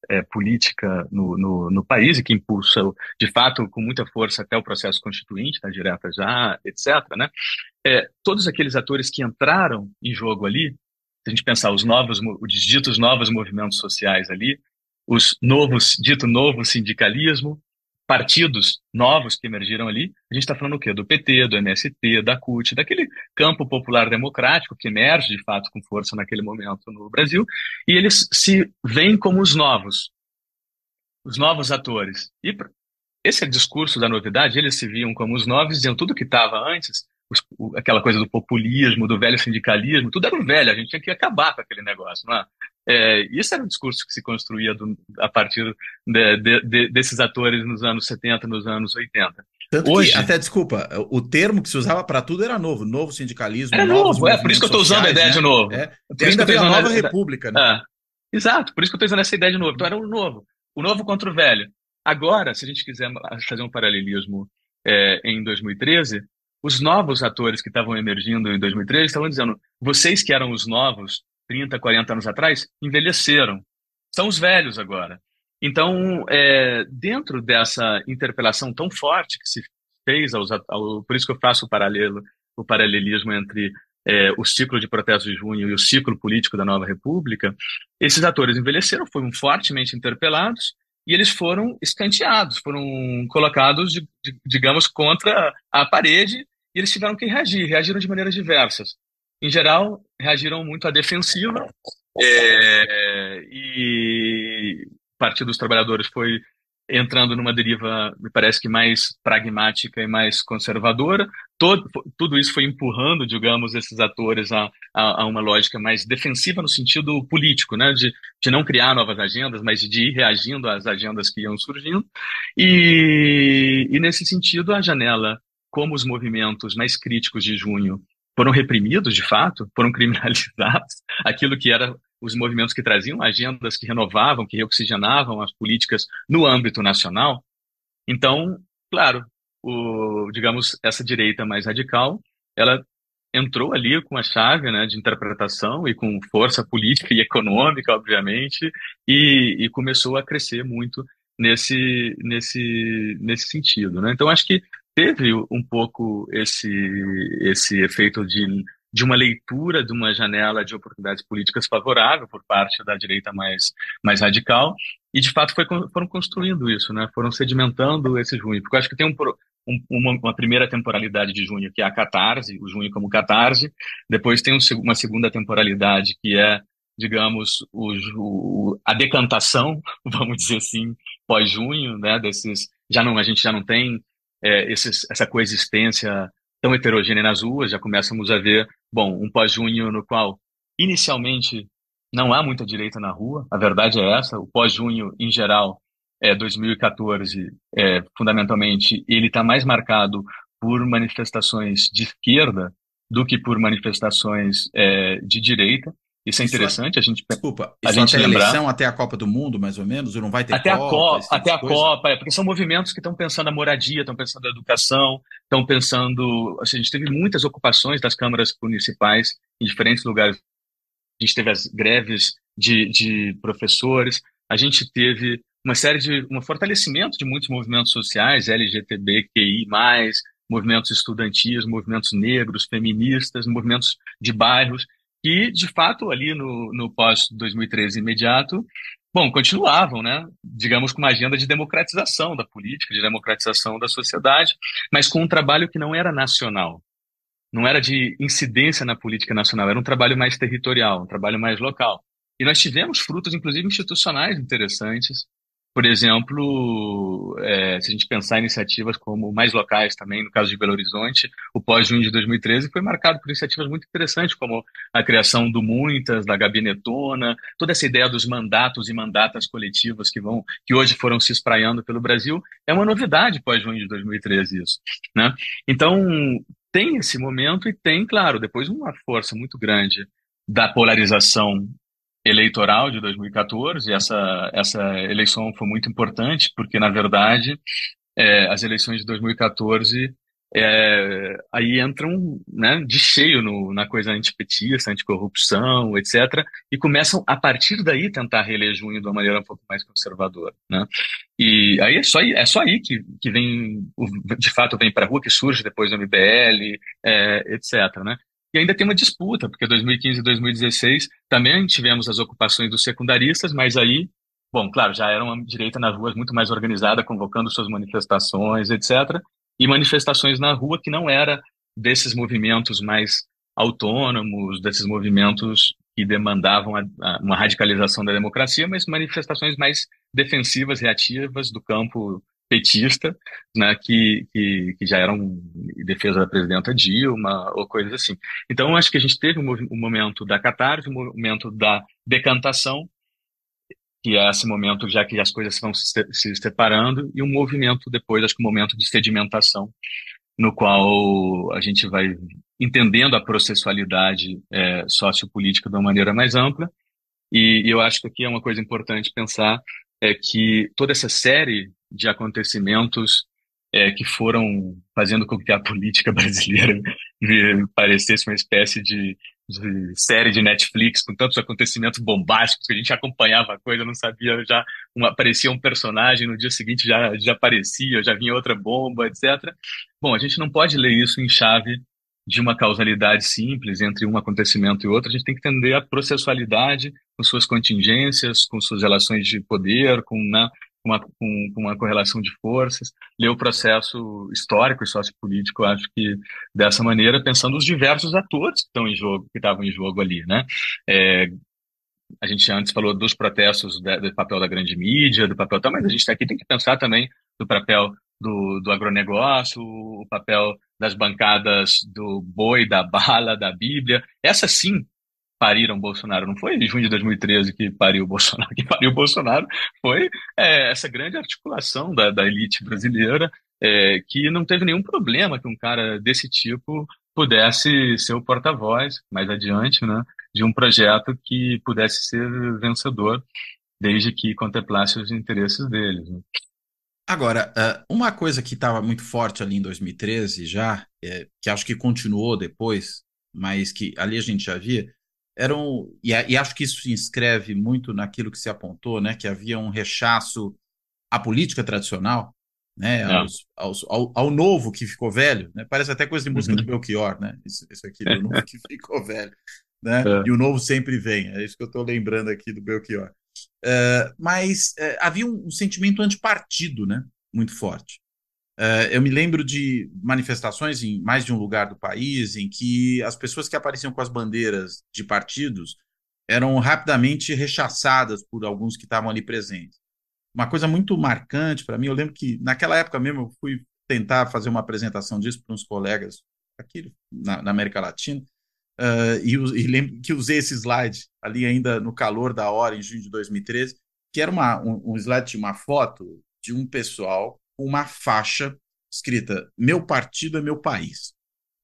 é, política no, no, no, país e que impulsa, de fato, com muita força até o processo constituinte, tá, direta já, etc. Né? É, todos aqueles atores que entraram em jogo ali a gente pensar os novos, os ditos novos movimentos sociais ali, os novos, dito novo sindicalismo, partidos novos que emergiram ali, a gente está falando o quê? Do PT, do MST, da CUT, daquele campo popular democrático que emerge de fato com força naquele momento no Brasil, e eles se veem como os novos, os novos atores. E esse é discurso da novidade, eles se viam como os novos, diziam tudo que estava antes aquela coisa do populismo, do velho sindicalismo, tudo era o velho, a gente tinha que acabar com aquele negócio. Não é? É, isso era um discurso que se construía do, a partir de, de, de, desses atores nos anos 70, nos anos 80. Tanto Hoje, que, até desculpa, o termo que se usava para tudo era novo, novo sindicalismo. Era novo, é por isso que eu estou usando a ideia né? de novo. É, por ainda veio a nova república, né? É, exato, por isso que eu estou usando essa ideia de novo. Então era o novo, o novo contra o velho. Agora, se a gente quiser fazer um paralelismo é, em 2013, os novos atores que estavam emergindo em 2013 estavam dizendo: vocês que eram os novos 30, 40 anos atrás, envelheceram. São os velhos agora. Então, é, dentro dessa interpelação tão forte que se fez, aos, ao, por isso que eu faço o paralelo, o paralelismo entre é, o ciclo de protestos de junho e o ciclo político da nova república, esses atores envelheceram, foram fortemente interpelados e eles foram escanteados, foram colocados, de, de, digamos, contra a parede e eles tiveram que reagir, reagiram de maneiras diversas. Em geral, reagiram muito à defensiva é, e o Partido dos Trabalhadores foi entrando numa deriva, me parece que mais pragmática e mais conservadora. Todo, tudo isso foi empurrando, digamos, esses atores a, a, a, uma lógica mais defensiva no sentido político, né? de, de não criar novas agendas, mas de ir reagindo às agendas que iam surgindo. E, e nesse sentido, a janela, como os movimentos mais críticos de junho foram reprimidos, de fato, foram criminalizados, aquilo que era os movimentos que traziam agendas que renovavam, que reoxigenavam as políticas no âmbito nacional. Então, claro, o, digamos, essa direita mais radical, ela entrou ali com a chave né, de interpretação e com força política e econômica, obviamente, e, e começou a crescer muito nesse, nesse, nesse sentido. Né? Então, acho que teve um pouco esse, esse efeito de de uma leitura de uma janela de oportunidades políticas favorável por parte da direita mais, mais radical, e de fato foi, foram construindo isso, né? foram sedimentando esse junho, porque eu acho que tem um, um, uma, uma, primeira temporalidade de junho, que é a catarse, o junho como catarse, depois tem um, uma segunda temporalidade, que é, digamos, o, o, a decantação, vamos dizer assim, pós-junho, né? desses, já não, a gente já não tem é, esses, essa coexistência tão heterogênea nas ruas, já começamos a ver, bom, um pós-junho no qual inicialmente não há muita direita na rua, a verdade é essa, o pós-junho em geral, é 2014, é, fundamentalmente, ele está mais marcado por manifestações de esquerda do que por manifestações é, de direita, isso é interessante, a gente Desculpa, a gente até lembrar, a eleição, até a Copa do Mundo, mais ou menos, ou não vai ter até Copa? A Copa tipo até a Copa, é, porque são movimentos que estão pensando a moradia, estão pensando a educação, estão pensando... Assim, a gente teve muitas ocupações das câmaras municipais em diferentes lugares. A gente teve as greves de, de professores, a gente teve uma série de... um fortalecimento de muitos movimentos sociais, LGTBQI+, movimentos estudantis, movimentos negros, feministas, movimentos de bairros, que, de fato, ali no, no pós-2013 imediato, bom, continuavam, né, digamos, com uma agenda de democratização da política, de democratização da sociedade, mas com um trabalho que não era nacional, não era de incidência na política nacional, era um trabalho mais territorial, um trabalho mais local. E nós tivemos frutos, inclusive, institucionais interessantes, por exemplo, é, se a gente pensar em iniciativas como mais locais também, no caso de Belo Horizonte, o pós-junho de 2013 foi marcado por iniciativas muito interessantes, como a criação do Muitas, da Gabinetona, toda essa ideia dos mandatos e mandatas coletivas que vão, que hoje foram se espraiando pelo Brasil, é uma novidade pós-junho de 2013 isso, né? Então, tem esse momento e tem, claro, depois uma força muito grande da polarização eleitoral de 2014. Essa, essa eleição foi muito importante, porque, na verdade, é, as eleições de 2014 é, aí entram né, de cheio no, na coisa antipetista, anticorrupção, etc., e começam, a partir daí, tentar reeleger Junho de uma maneira um pouco mais conservadora. Né? E aí é só, é só aí que, que vem, de fato, vem para a rua, que surge depois do MBL, é, etc. Né? E ainda tem uma disputa, porque 2015 e 2016 também tivemos as ocupações dos secundaristas, mas aí, bom, claro, já era uma direita nas ruas muito mais organizada, convocando suas manifestações, etc. E manifestações na rua que não era desses movimentos mais autônomos, desses movimentos que demandavam a, a, uma radicalização da democracia, mas manifestações mais defensivas, reativas do campo petista, né, que, que, que, já eram em defesa da presidenta Dilma ou coisas assim. Então, acho que a gente teve um, um momento da catarse, um momento da decantação, que é esse momento já que as coisas vão se, se separando, e um movimento depois, acho que um momento de sedimentação, no qual a gente vai entendendo a processualidade é, sociopolítica de uma maneira mais ampla, e, e eu acho que aqui é uma coisa importante pensar é que toda essa série de acontecimentos é, que foram fazendo com que a política brasileira parecesse uma espécie de, de, série de Netflix com tantos acontecimentos bombásticos que a gente acompanhava a coisa, não sabia, já aparecia um personagem, no dia seguinte já, já aparecia, já vinha outra bomba, etc. Bom, a gente não pode ler isso em chave de uma causalidade simples entre um acontecimento e outro, a gente tem que entender a processualidade com suas contingências, com suas relações de poder, com né, uma, com, uma correlação de forças, ler o processo histórico e sociopolítico, acho que dessa maneira, pensando os diversos atores que estão em jogo, que estavam em jogo ali, né? É, a gente antes falou dos protestos, do papel da grande mídia, do papel, mas a gente aqui tem que pensar também do papel do, do agronegócio, o papel das bancadas do boi, da bala, da Bíblia. Essa sim pariram Bolsonaro. Não foi em junho de 2013 que pariu o Bolsonaro. Que pariu o Bolsonaro foi é, essa grande articulação da, da elite brasileira é, que não teve nenhum problema que um cara desse tipo pudesse ser o porta-voz mais adiante, né, de um projeto que pudesse ser vencedor, desde que contemplasse os interesses deles. Né. Agora, uma coisa que estava muito forte ali em 2013 já, é, que acho que continuou depois, mas que ali a gente já via, eram e, e, acho que isso se inscreve muito naquilo que se apontou, né, que havia um rechaço à política tradicional, né, é. aos, aos, ao, ao, novo que ficou velho, né, parece até coisa de música uhum. do Belchior, né, isso, isso aqui do novo que ficou velho, né, é. e o novo sempre vem, é isso que eu estou lembrando aqui do Belchior. Uh, mas uh, havia um, um sentimento antipartido, né, muito forte. Uh, eu me lembro de manifestações em mais de um lugar do país em que as pessoas que apareciam com as bandeiras de partidos eram rapidamente rechaçadas por alguns que estavam ali presentes. Uma coisa muito marcante para mim, eu lembro que naquela época mesmo eu fui tentar fazer uma apresentação disso para uns colegas aqui na, na América Latina, uh, e, e, lembro que usei esse slide ali ainda no calor da hora, em junho de 2013, que era uma, um, um slide de uma foto de um pessoal uma faixa escrita Meu partido é meu país.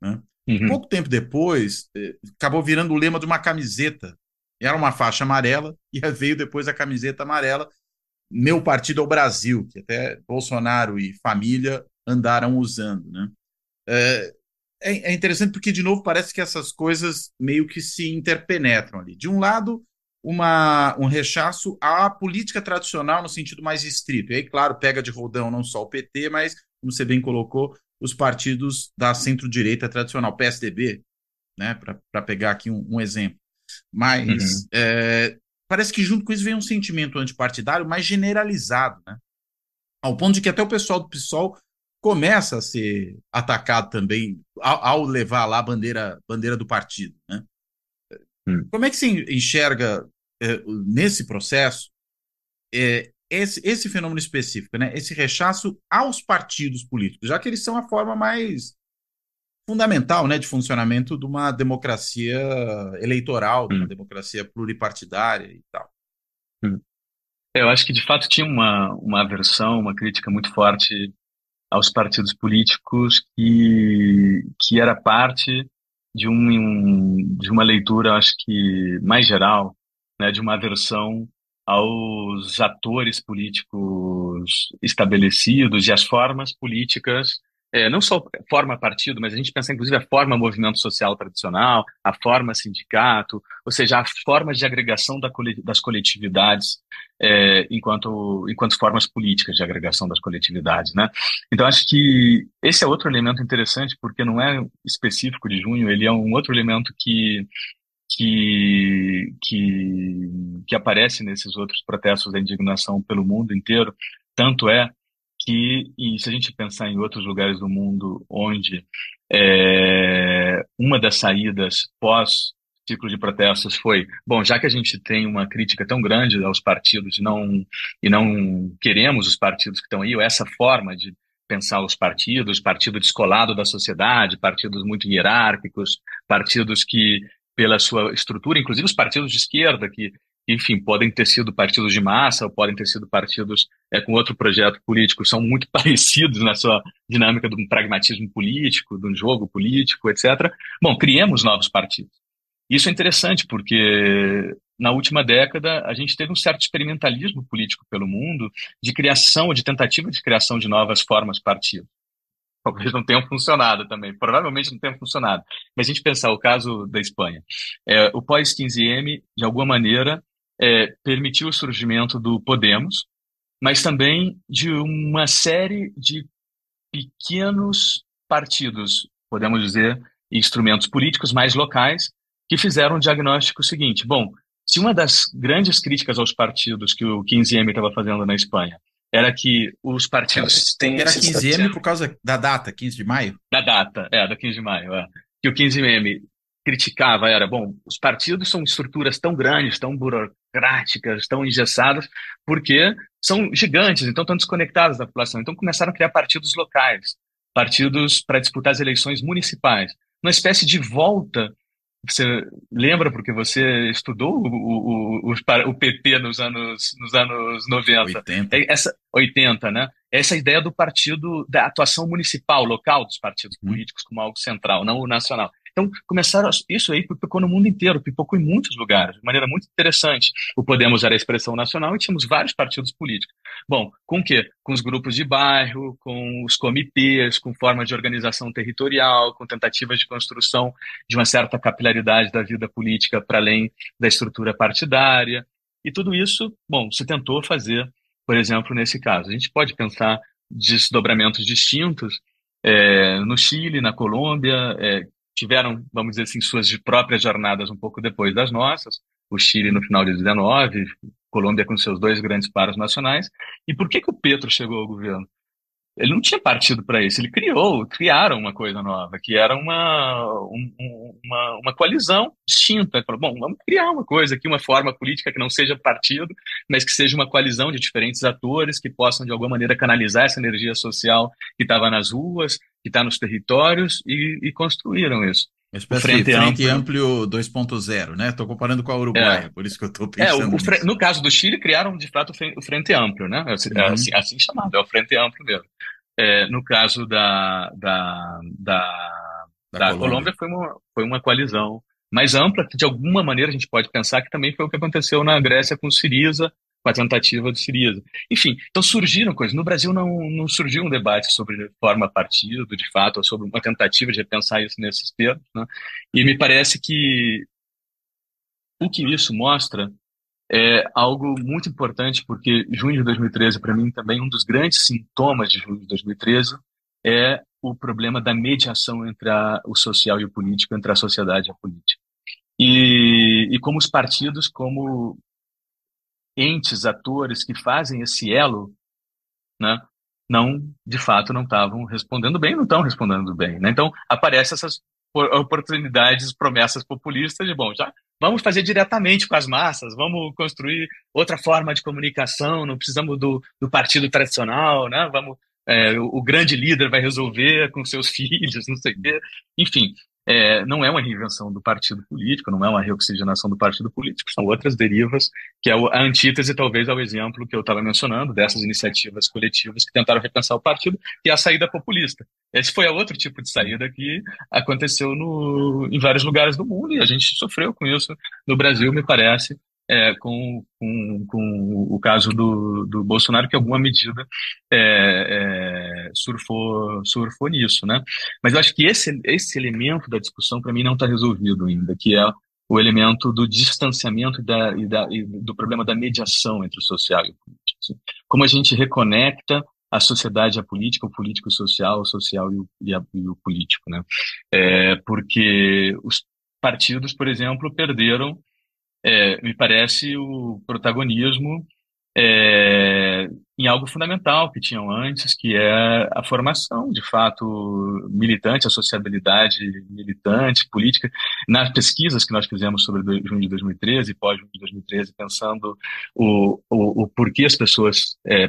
Né? Uhum. Pouco tempo depois, eh, acabou virando o lema de uma camiseta. Era uma faixa amarela e veio depois a camiseta amarela Meu partido é o Brasil, que até Bolsonaro e família andaram usando. Né? É, é, é interessante porque, de novo, parece que essas coisas meio que se interpenetram ali. De um lado, uma, um rechaço à política tradicional no sentido mais estrito. E aí, claro, pega de rodão não só o PT, mas, como você bem colocou, os partidos da centro-direita tradicional, PSDB, né, para pegar aqui um, um exemplo. Mas uhum. é, parece que junto com isso vem um sentimento antipartidário mais generalizado, né? Ao ponto de que até o pessoal do PSOL começa a ser atacado também ao, ao levar lá a bandeira, bandeira do partido, né? Hum. Como é que se enxerga é, nesse processo é, esse, esse fenômeno específico, né? esse rechaço aos partidos políticos, já que eles são a forma mais fundamental né, de funcionamento de uma democracia eleitoral, de uma hum. democracia pluripartidária e tal. Hum. Eu acho que, de fato, tinha uma, uma aversão, uma crítica muito forte aos partidos políticos que, que era parte de, um, de uma leitura, acho que mais geral, né, de uma aversão aos atores políticos estabelecidos e às formas políticas, é, não só forma partido, mas a gente pensa inclusive a forma movimento social tradicional, a forma sindicato, ou seja, a forma de agregação da, das coletividades é, enquanto, enquanto formas políticas de agregação das coletividades. Né? Então, acho que esse é outro elemento interessante, porque não é específico de junho, ele é um outro elemento que que, que, que aparece nesses outros protestos da indignação pelo mundo inteiro. Tanto é que, e se a gente pensar em outros lugares do mundo onde é, uma das saídas pós ciclo de protestos foi, bom, já que a gente tem uma crítica tão grande aos partidos e não, e não queremos os partidos que estão aí, ou essa forma de pensar os partidos, partido descolado da sociedade, partidos muito hierárquicos, partidos que pela sua estrutura, inclusive os partidos de esquerda, que, enfim, podem ter sido partidos de massa ou podem ter sido partidos é, com outro projeto político, são muito parecidos na sua dinâmica do pragmatismo político, do jogo político, etc. Bom, criemos novos partidos. Isso é interessante porque na última década a gente teve um certo experimentalismo político pelo mundo de criação, de tentativa de criação de novas formas de partido talvez não tenham funcionado também, provavelmente não tenham funcionado. Mas a gente pensar o caso da Espanha, é, o pós-15M, de alguma maneira, é, permitiu o surgimento do Podemos, mas também de uma série de pequenos partidos, podemos dizer, instrumentos políticos mais locais que fizeram o diagnóstico seguinte: bom, se uma das grandes críticas aos partidos que o 15M estava fazendo na Espanha era que os partidos têm. Era 15M por causa da data, 15 de maio? Da data, é, da 15 de maio. É. Que o 15M criticava era, bom, os partidos são estruturas tão grandes, tão burocráticas, tão engessadas, porque são gigantes, então estão desconectados da população. Então começaram a criar partidos locais, partidos para disputar as eleições municipais, uma espécie de volta você lembra porque você estudou o, o, o, o PP nos anos, nos anos 90? 80. É essa, 80, né? Essa ideia do partido, da atuação municipal, local dos partidos hum. políticos como algo central, não o nacional. Então, começaram, isso aí pipocou no mundo inteiro, pipocou em muitos lugares, de maneira muito interessante. O Podemos era a expressão nacional e tínhamos vários partidos políticos. Bom, com o quê? Com os grupos de bairro, com os comitês, com forma de organização territorial, com tentativas de construção de uma certa capilaridade da vida política para além da estrutura partidária. E tudo isso, bom, se tentou fazer, por exemplo, nesse caso. A gente pode pensar desdobramentos distintos é, no Chile, na Colômbia, é, tiveram, vamos dizer assim, suas próprias jornadas um pouco depois das nossas. O Chile no final de 19, Colômbia com seus dois grandes paros nacionais. E por que, que o Petro chegou ao governo? Ele não tinha partido para isso, ele criou, criaram uma coisa nova, que era uma, um, uma, uma coalizão distinta. Falou, bom, vamos criar uma coisa aqui, uma forma política que não seja partido, mas que seja uma coalizão de diferentes atores que possam, de alguma maneira, canalizar essa energia social que estava nas ruas, que está nos territórios e, e, construíram isso. Uma espécie Frente, frente amplo 2.0, né? Estou comparando com a Uruguai, é. por isso que eu estou pensando. É, o, o, no caso do Chile, criaram de fato o Frente Amplo, né? É, uhum. assim, assim, chamado, é o Frente Amplo mesmo. É, no caso da, da, da, da, da Colômbia, Colômbia foi, uma, foi uma coalizão mais ampla, que de alguma maneira a gente pode pensar que também foi o que aconteceu na Grécia com Siriza, com a tentativa do Siriza. Enfim, então surgiram coisas. No Brasil não, não surgiu um debate sobre forma partido, de fato, ou sobre uma tentativa de repensar isso nesses termos. Né? E me parece que o que isso mostra é algo muito importante, porque junho de 2013, para mim, também um dos grandes sintomas de junho de 2013 é o problema da mediação entre a, o social e o político, entre a sociedade e a política. E, e como os partidos, como entes, atores que fazem esse elo, né, não, de fato, não estavam respondendo bem, não estão respondendo bem. Né? Então, aparecem essas oportunidades, promessas populistas de, bom, já vamos fazer diretamente com as massas, vamos construir outra forma de comunicação, não precisamos do, do partido tradicional, né? vamos, é, o, o, grande líder vai resolver com seus filhos, não sei o quê. Enfim, é, não é uma reinvenção do partido político, não é uma reoxigenação do partido político, são outras derivas, que é a antítese, talvez, ao exemplo que eu estava mencionando, dessas iniciativas coletivas que tentaram repensar o partido, e a saída populista. Esse foi outro tipo de saída que aconteceu no, em vários lugares do mundo, e a gente sofreu com isso no Brasil, me parece, é, com, com, com, o caso do, do Bolsonaro, que alguma medida é, é, surfou, surfou nisso. Né? Mas acho que esse, esse elemento da discussão, para mim, não está resolvido ainda, que é o elemento do distanciamento da, e, da, e do problema da mediação entre o social e o político. Assim. Como a gente reconecta a sociedade e a política, o político e o social, o social e o, e a, e o político. Né? É, porque os partidos, por exemplo, perderam é, me parece o protagonismo é, em algo fundamental que tinham antes, que é a formação, de fato, militante, a sociabilidade militante, política. Nas pesquisas que nós fizemos sobre junho de 2013 e pós-junho de 2013, pensando o, o, o porquê as pessoas é,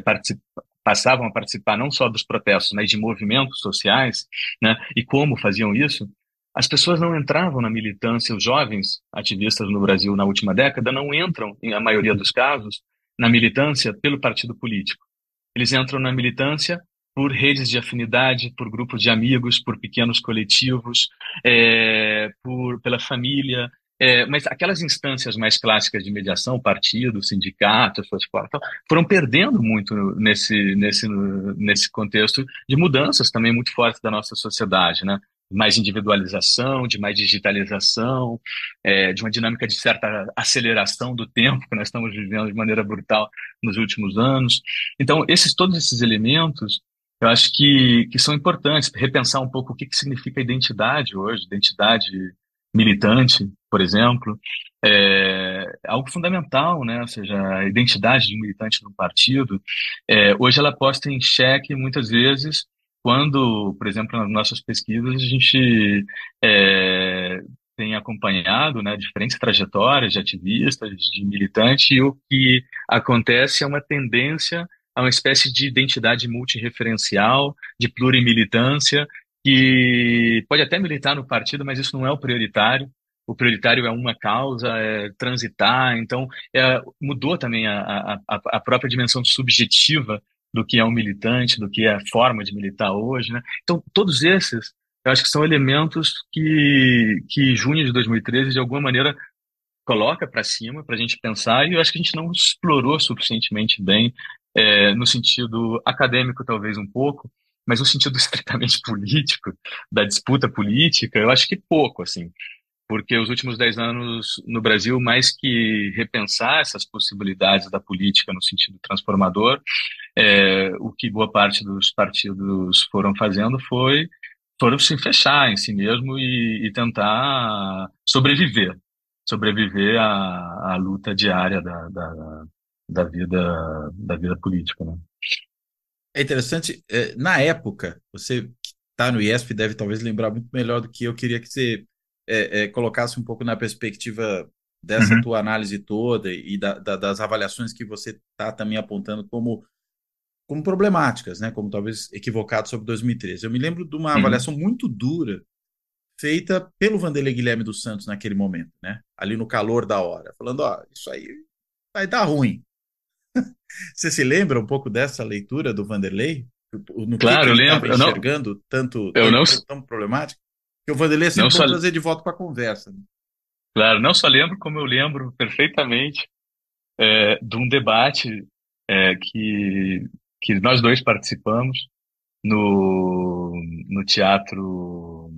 passavam a participar não só dos protestos, mas de movimentos sociais, né, e como faziam isso, as pessoas não entravam na militância, os jovens ativistas no Brasil na última década não entram, em a maioria dos casos, na militância pelo partido político. Eles entram na militância por redes de afinidade, por grupos de amigos, por pequenos coletivos, é, por, pela família. É, mas aquelas instâncias mais clássicas de mediação, partido, sindicato, foram perdendo muito nesse, nesse, nesse contexto de mudanças também muito fortes da nossa sociedade, né? Mais individualização, de mais digitalização, é, de uma dinâmica de certa aceleração do tempo que nós estamos vivendo de maneira brutal nos últimos anos. Então, esses todos esses elementos eu acho que, que são importantes, repensar um pouco o que, que significa identidade hoje, identidade militante, por exemplo, é algo fundamental, né? Ou seja, a identidade de um militante no partido, é, hoje ela posta em xeque muitas vezes quando, por exemplo, nas nossas pesquisas a gente é, tem acompanhado, né, diferentes trajetórias de ativistas, de militantes, e o que acontece é uma tendência a uma espécie de identidade multireferencial, de plurimilitância, que pode até militar no partido, mas isso não é o prioritário. O prioritário é uma causa, é transitar. Então, é, mudou também a, a, a própria dimensão subjetiva do que é um militante, do que é a forma de militar hoje. Né? Então, todos esses, eu acho que são elementos que, que junho de 2013, de alguma maneira, coloca para cima para a gente pensar, e eu acho que a gente não explorou suficientemente bem é, no sentido acadêmico, talvez um pouco, mas no sentido estritamente político, da disputa política, eu acho que pouco, assim. Porque os últimos dez anos no Brasil, mais que repensar essas possibilidades da política no sentido transformador, é, o que boa parte dos partidos foram fazendo foi foram se fechar em si mesmo e, e tentar sobreviver, sobreviver à, à luta diária da, da, da vida da vida política, né? É interessante, é, na época, você que está no IESP deve talvez lembrar muito melhor do que eu queria que você é, é, colocasse um pouco na perspectiva dessa uhum. tua análise toda e da, da, das avaliações que você está também apontando como, como problemáticas, né? como talvez equivocado sobre 2013. Eu me lembro de uma uhum. avaliação muito dura feita pelo Vanderlei Guilherme dos Santos naquele momento, né? ali no calor da hora, falando, ó, isso aí vai dar ruim. Você se lembra um pouco dessa leitura do Vanderlei? No claro, que eu lembro. Eu enxergando não, tanto, eu não, tão problemático? Que o Vanderlei sempre só... trazer de volta para a conversa. Né? Claro, não só lembro, como eu lembro perfeitamente é, de um debate é, que, que nós dois participamos no, no teatro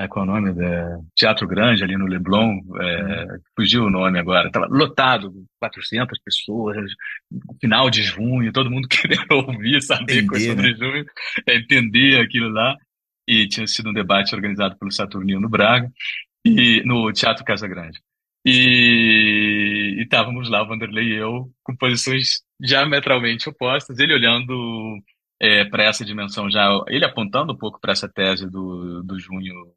é, qual é o nome? É, Teatro Grande, ali no Leblon, é, uhum. fugiu o nome agora, estava lotado, 400 pessoas, final de junho, todo mundo querendo ouvir, saber coisa sobre né? junho, é, entender aquilo lá, e tinha sido um debate organizado pelo Saturnino Braga, e no Teatro Casa Grande. E estávamos lá, o Vanderlei e eu, com posições diametralmente opostas, ele olhando é, para essa dimensão já, ele apontando um pouco para essa tese do, do junho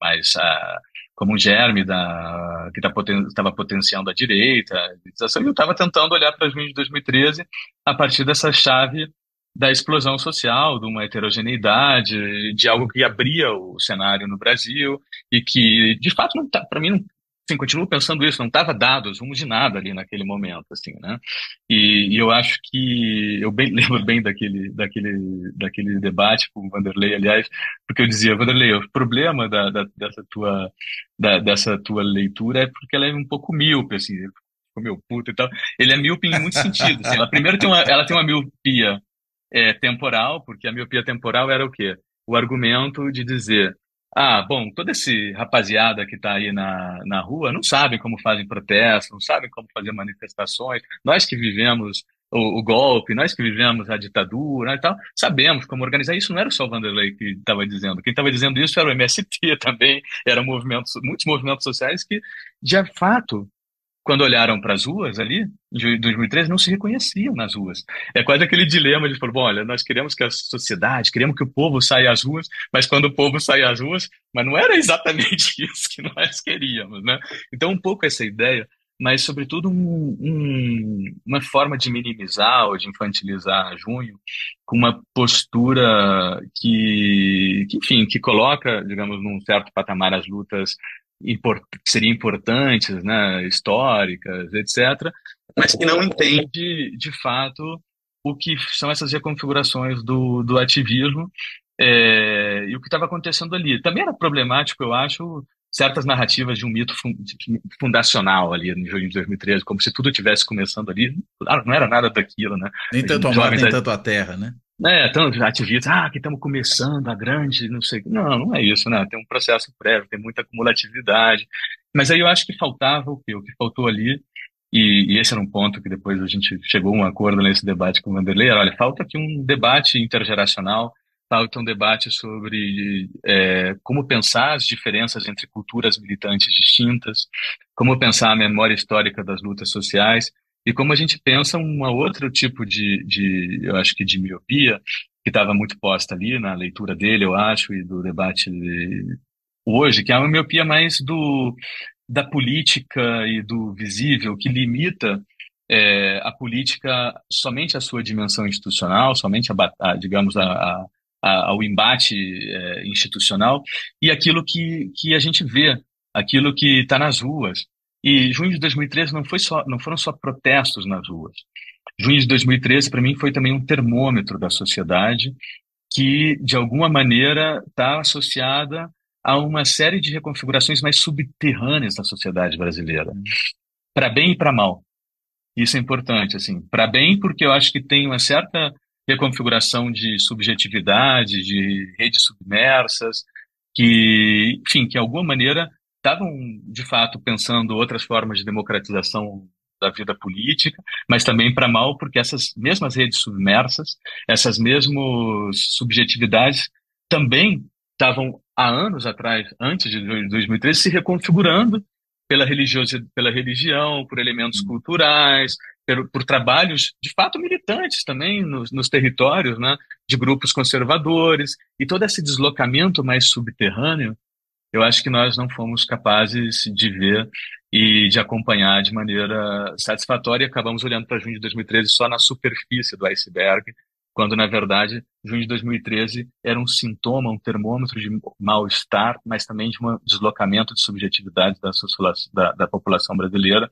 mais a, como um germe da, que estava tá potenciando a direita, a eu estava tentando olhar para junho de 2013 a partir dessa chave da explosão social, de uma heterogeneidade, de algo que abria o cenário no Brasil e que, de fato, tá, para mim, não assim, continuo pensando isso, não estava dado os rumos de nada ali naquele momento, assim, né? E, e, eu acho que eu bem, lembro bem daquele, daquele, daquele debate com o Vanderlei, aliás, porque eu dizia, Vanderlei, o problema da, da dessa tua da, dessa tua leitura é porque ela é um pouco míope, assim, ficou meu puto e tal. Ele é míope em muitos sentidos. Assim, ela primeiro tem uma, ela tem uma miopia é, temporal, porque a miopia temporal era o quê? O argumento de dizer ah, bom, toda esse rapaziada que está aí na, na rua não sabem como fazem protestos, não sabem como fazer manifestações. Nós que vivemos o, o golpe, nós que vivemos a ditadura e tal, sabemos como organizar. Isso não era só o Vanderlei que estava dizendo. Quem estava dizendo isso era o MST também, eram movimentos, muitos movimentos sociais que, de fato, quando olharam para as ruas ali, em 2013, não se reconheciam nas ruas. É quase aquele dilema de bom, olha, nós queremos que a sociedade, queremos que o povo saia às ruas, mas quando o povo saia às ruas, mas não era exatamente isso que nós queríamos, né? Então, um pouco essa ideia, mas sobretudo um, um, uma forma de minimizar ou de infantilizar junho, com uma postura que, que, enfim, que coloca, digamos, num certo patamar as lutas import, seriam importantes, né, históricas, etc., mas que não entende, de fato, o que são essas reconfigurações do, do ativismo é, e o que estava acontecendo ali. Também era problemático, eu acho, certas narrativas de um mito fundacional ali no junho de 2013, como se tudo tivesse começando ali. Claro, não era nada daquilo, né? Nem tanto a mar, nem tanto a terra, né? É, tantos ativistas, ah, que estamos começando a grande, não sei. Não, não é isso, né? Tem um processo prévio, tem muita acumulatividade. Mas aí eu acho que faltava o quê? O que faltou ali e, e, esse era um ponto que depois a gente chegou a um acordo nesse debate com o Vanderlei. Olha, falta aqui um debate intergeracional, falta um debate sobre é, como pensar as diferenças entre culturas militantes distintas, como pensar a memória histórica das lutas sociais e como a gente pensa um outro tipo de, de eu acho que de miopia que estava muito posta ali na leitura dele, eu acho, e do debate de hoje, que é uma miopia mais do da política e do visível que limita é, a política somente à sua dimensão institucional, somente a, a digamos a, a, ao embate é, institucional e aquilo que, que a gente vê, aquilo que está nas ruas. E junho de 2013 não foi só, não foram só protestos nas ruas. Junho de 2013 para mim foi também um termômetro da sociedade que de alguma maneira está associada a uma série de reconfigurações mais subterrâneas da sociedade brasileira, para bem e para mal. Isso é importante, assim, para bem porque eu acho que tem uma certa reconfiguração de subjetividade, de redes submersas, que, enfim, que de alguma maneira estavam de fato pensando outras formas de democratização da vida política, mas também para mal porque essas mesmas redes submersas, essas mesmas subjetividades também estavam há anos atrás, antes de 2013, se reconfigurando pela, religiosidade, pela religião, por elementos hum. culturais, por, por, trabalhos de fato militantes também nos, nos, territórios, né, de grupos conservadores e todo esse deslocamento mais subterrâneo, eu acho que nós não fomos capazes de ver e de acompanhar de maneira satisfatória. Acabamos olhando para junho de 2013 só na superfície do iceberg quando na verdade junho de 2013 era um sintoma, um termômetro de mal-estar, mas também de um deslocamento de subjetividade da, da, da população brasileira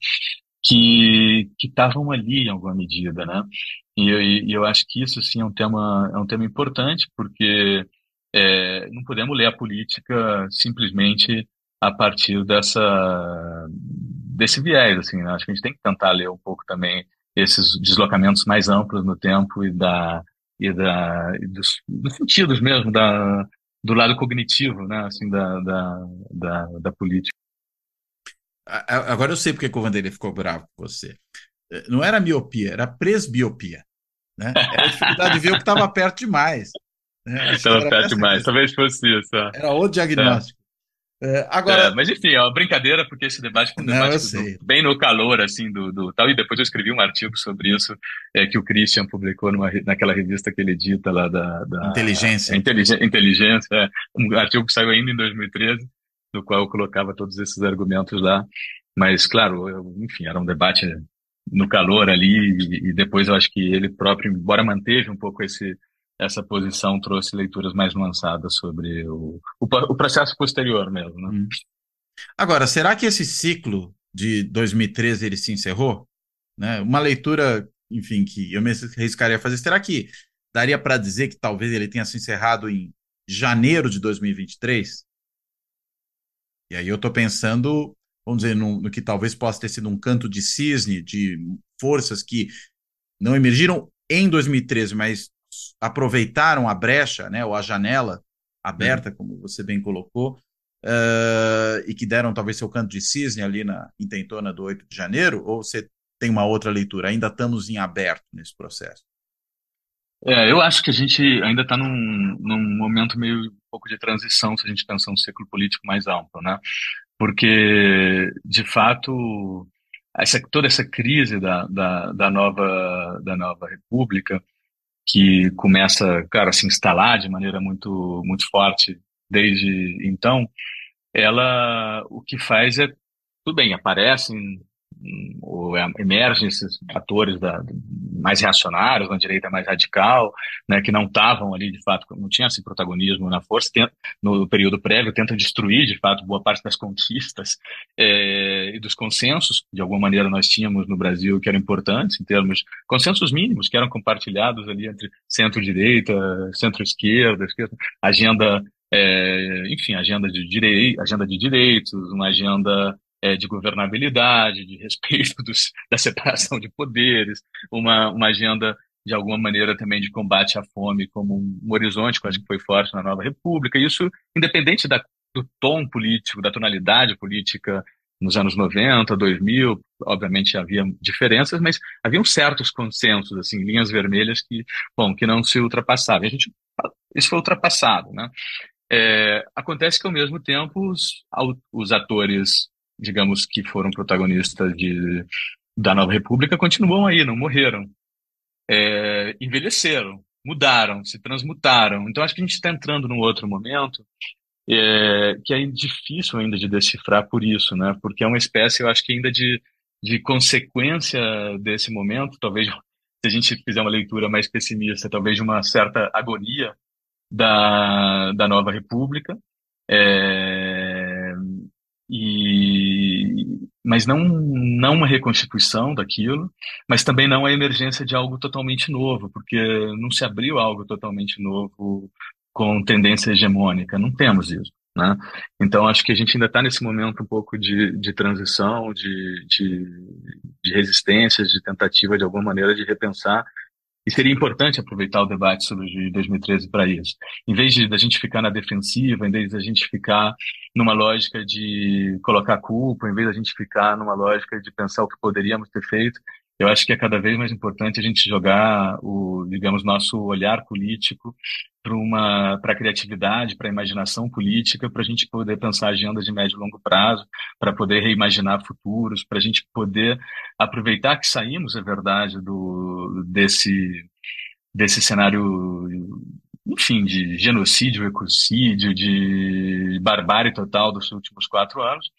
que estavam ali em alguma medida, né? E, e, eu acho que isso sim é um tema é um tema importante porque é, não podemos ler a política simplesmente a partir dessa desse viés, assim. Né? Acho que a gente tem que tentar ler um pouco também esses deslocamentos mais amplos no tempo e da e, da, e dos, dos, sentidos mesmo da, do lado cognitivo, né, assim, da, da, da, da política. Agora eu sei porque o Vanderlei ficou bravo com você. Não era miopia, era presbiopia. Né? Era dificuldade de ver o que estava perto demais. Né? Estava perto demais, talvez fosse isso. Era o diagnóstico. É, agora... É, mas enfim, é uma brincadeira, porque esse debate foi um debate do, bem no calor, assim, do, do, tal, e depois eu escrevi um artigo sobre isso, é, que o Christian publicou numa, naquela revista que ele edita lá da... da inteligência. inteligência, inteligência é, um artigo que saiu ainda em 2013, no qual eu colocava todos esses argumentos lá, mas, claro, eu, enfim, era um debate no calor ali, e, e depois eu acho que ele próprio, embora manteve um pouco esse essa posição trouxe leituras mais lançadas sobre o, o, o processo posterior mesmo. Né? Hum. Agora, será que esse ciclo de 2013 ele se encerrou? Né? Uma leitura, enfim, que eu me arriscaria a fazer, será que daria para dizer que talvez ele tenha se encerrado em janeiro de 2023? E aí eu estou pensando, vamos dizer, no, no que talvez possa ter sido um canto de cisne de forças que não emergiram em 2013, mas aproveitaram a brecha, né, ou a janela aberta, uhum. como você bem colocou, uh, e que deram talvez seu canto de cisne ali na intentona do 8 de janeiro, ou você tem uma outra leitura? Ainda estamos em aberto nesse processo? É, eu acho que a gente ainda está num, num momento meio um pouco de transição, se a gente pensar um ciclo político mais amplo, né? Porque, de fato, essa, toda essa crise da, da, da, nova, da nova república, que começa, cara, a se instalar de maneira muito, muito forte desde então, ela o que faz é, tudo bem, aparecem ou emergem esses atores da, mais reacionários, na direita mais radical, né, que não estavam ali, de fato, não tinha esse protagonismo na força, tenta, no período prévio, tenta destruir, de fato, boa parte das conquistas é, e dos consensos, de alguma maneira nós tínhamos no Brasil, que eram importantes, em termos, consensos mínimos, que eram compartilhados ali entre centro-direita, centro-esquerda, agenda é, enfim, agenda de, direi agenda de direitos, uma agenda é, de governabilidade, de respeito dos, da separação de poderes, uma, uma agenda de alguma maneira também de combate à fome como um, um horizonte acho que foi forte na nova república. Isso independente da, do tom político, da tonalidade política nos anos 90, 2000, obviamente havia diferenças, mas haviam certos consensos, assim, linhas vermelhas que, bom, que não se ultrapassavam. A gente, isso foi ultrapassado, né? É, acontece que, ao mesmo tempo, os, os atores, digamos, que foram protagonistas de, da Nova República continuam aí, não morreram. É, envelheceram, mudaram, se transmutaram. Então, acho que a gente está entrando num outro momento é, que é difícil ainda de decifrar por isso, né? Porque é uma espécie, eu acho que ainda de, de consequência desse momento, talvez se a gente fizer uma leitura mais pessimista, talvez de uma certa agonia da, da nova república, é, e, mas não, não uma reconstituição daquilo, mas também não a emergência de algo totalmente novo, porque não se abriu algo totalmente novo com tendência hegemônica, não temos isso. Né? Então, acho que a gente ainda está nesse momento um pouco de, de transição, de, de, de resistências, de tentativa, de alguma maneira, de repensar e seria importante aproveitar o debate sobre de 2013 para isso. Em vez de a gente ficar na defensiva, em vez de a gente ficar numa lógica de colocar culpa, em vez de a gente ficar numa lógica de pensar o que poderíamos ter feito, eu acho que é cada vez mais importante a gente jogar o, digamos, nosso olhar político para uma para a criatividade, para a imaginação política, para a gente poder pensar agendas de médio e longo prazo, para poder reimaginar futuros, para a gente poder aproveitar que saímos, é verdade, do desse desse cenário, enfim, de genocídio, ecocídio, de barbárie total dos últimos quatro anos.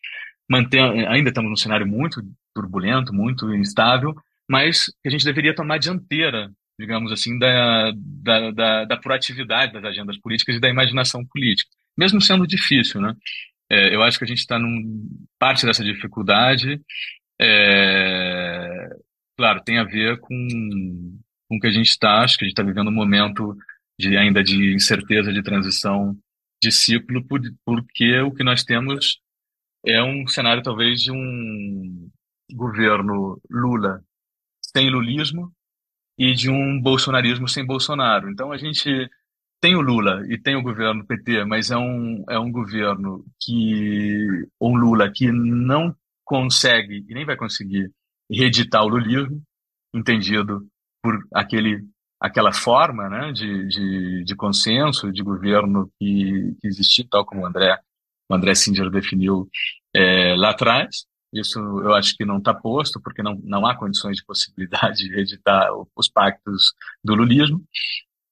Manter, ainda estamos num cenário muito turbulento, muito instável, mas que a gente deveria tomar dianteira, digamos assim, da, da, da, da proatividade das agendas políticas e da imaginação política, mesmo sendo difícil, né? É, eu acho que a gente está num parte dessa dificuldade, é, claro, tem a ver com, com o que a gente está, acho que a gente está vivendo um momento de ainda de incerteza de transição de ciclo, porque o que nós temos é um cenário talvez de um governo Lula sem lulismo e de um bolsonarismo sem Bolsonaro. Então a gente tem o Lula e tem o governo PT, mas é um, é um governo que, um Lula que não consegue e nem vai conseguir reeditar o lulismo, entendido por aquele, aquela forma né, de, de, de consenso de governo que, que existia, tal como o André, o André Singer definiu é, lá atrás. Isso eu acho que não está posto, porque não, não há condições de possibilidade de editar os pactos do lulismo.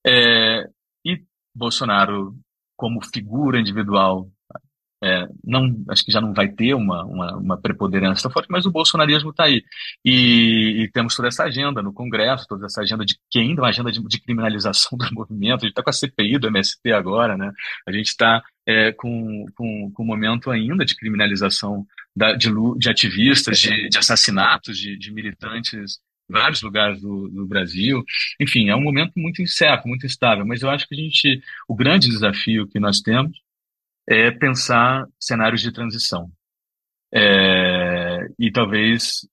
É, e Bolsonaro, como figura individual, é, não, acho que já não vai ter uma, uma, uma preponderância tão forte, mas o bolsonarismo está aí. E, e, temos toda essa agenda no Congresso, toda essa agenda de que ainda uma agenda de, de criminalização do movimento. A gente está com a CPI do MST agora, né? A gente está é, com, com, com um momento ainda de criminalização da, de, de, ativistas, de, de assassinatos, de, de, militantes em vários lugares do, do, Brasil. Enfim, é um momento muito incerto, muito instável, mas eu acho que a gente, o grande desafio que nós temos é pensar cenários de transição. É, e talvez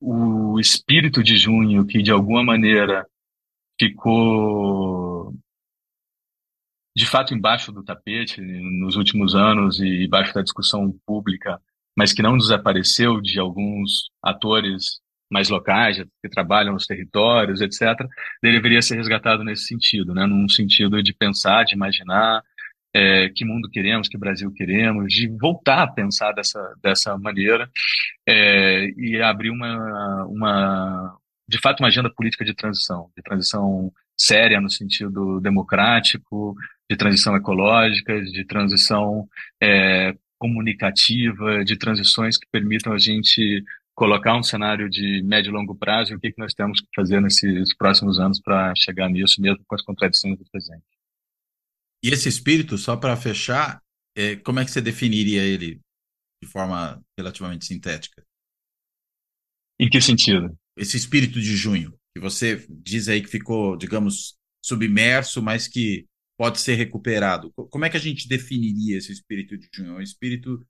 o espírito de junho, que de alguma maneira ficou de fato embaixo do tapete nos últimos anos e embaixo da discussão pública, mas que não desapareceu de alguns atores mais locais, que trabalham nos territórios, etc., deveria ser resgatado nesse sentido, né? num sentido de pensar, de imaginar, é, que mundo queremos, que Brasil queremos, de voltar a pensar dessa, dessa maneira é, e abrir uma, uma, de fato, uma agenda política de transição, de transição séria no sentido democrático, de transição ecológica, de transição é, comunicativa, de transições que permitam a gente colocar um cenário de médio e longo prazo e o que, que nós temos que fazer nesses próximos anos para chegar nisso, mesmo com as contradições do presente. E esse espírito, só para fechar, é, como é que você definiria ele de forma relativamente sintética? Em que sentido? Esse espírito de junho, que você diz aí que ficou, digamos, submerso, mas que pode ser recuperado. Como é que a gente definiria esse espírito de junho? Um espírito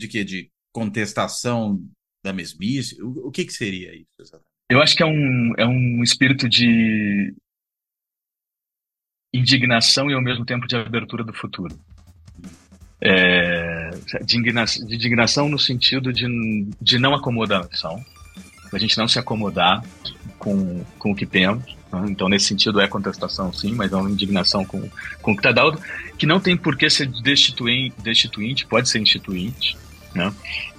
de quê? De contestação da mesmice? O, o que, que seria isso? Eu acho que é um, é um espírito de indignação e ao mesmo tempo de abertura do futuro. É, de indignação, de indignação no sentido de, de não acomodação, a gente não se acomodar com, com o que temos. Né? Então, nesse sentido, é contestação, sim, mas é uma indignação com, com o que está dado, que não tem por que ser destituinte, destituinte pode ser instituinte, né?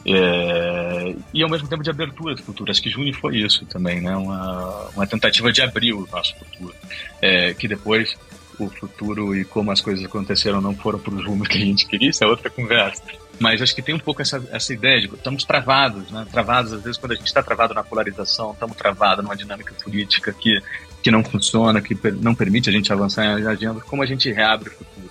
É, e ao mesmo tempo de abertura do futuro. Acho que Juni foi isso também, né? Uma, uma tentativa de abrir o nosso futuro, é, que depois o futuro e como as coisas aconteceram não foram para o rumo que a gente queria, isso é outra conversa. Mas acho que tem um pouco essa, essa ideia de que estamos travados, né? Travados, às vezes, quando a gente está travado na polarização, estamos travados numa dinâmica política que, que não funciona, que não permite a gente avançar em agenda. Como a gente reabre o futuro?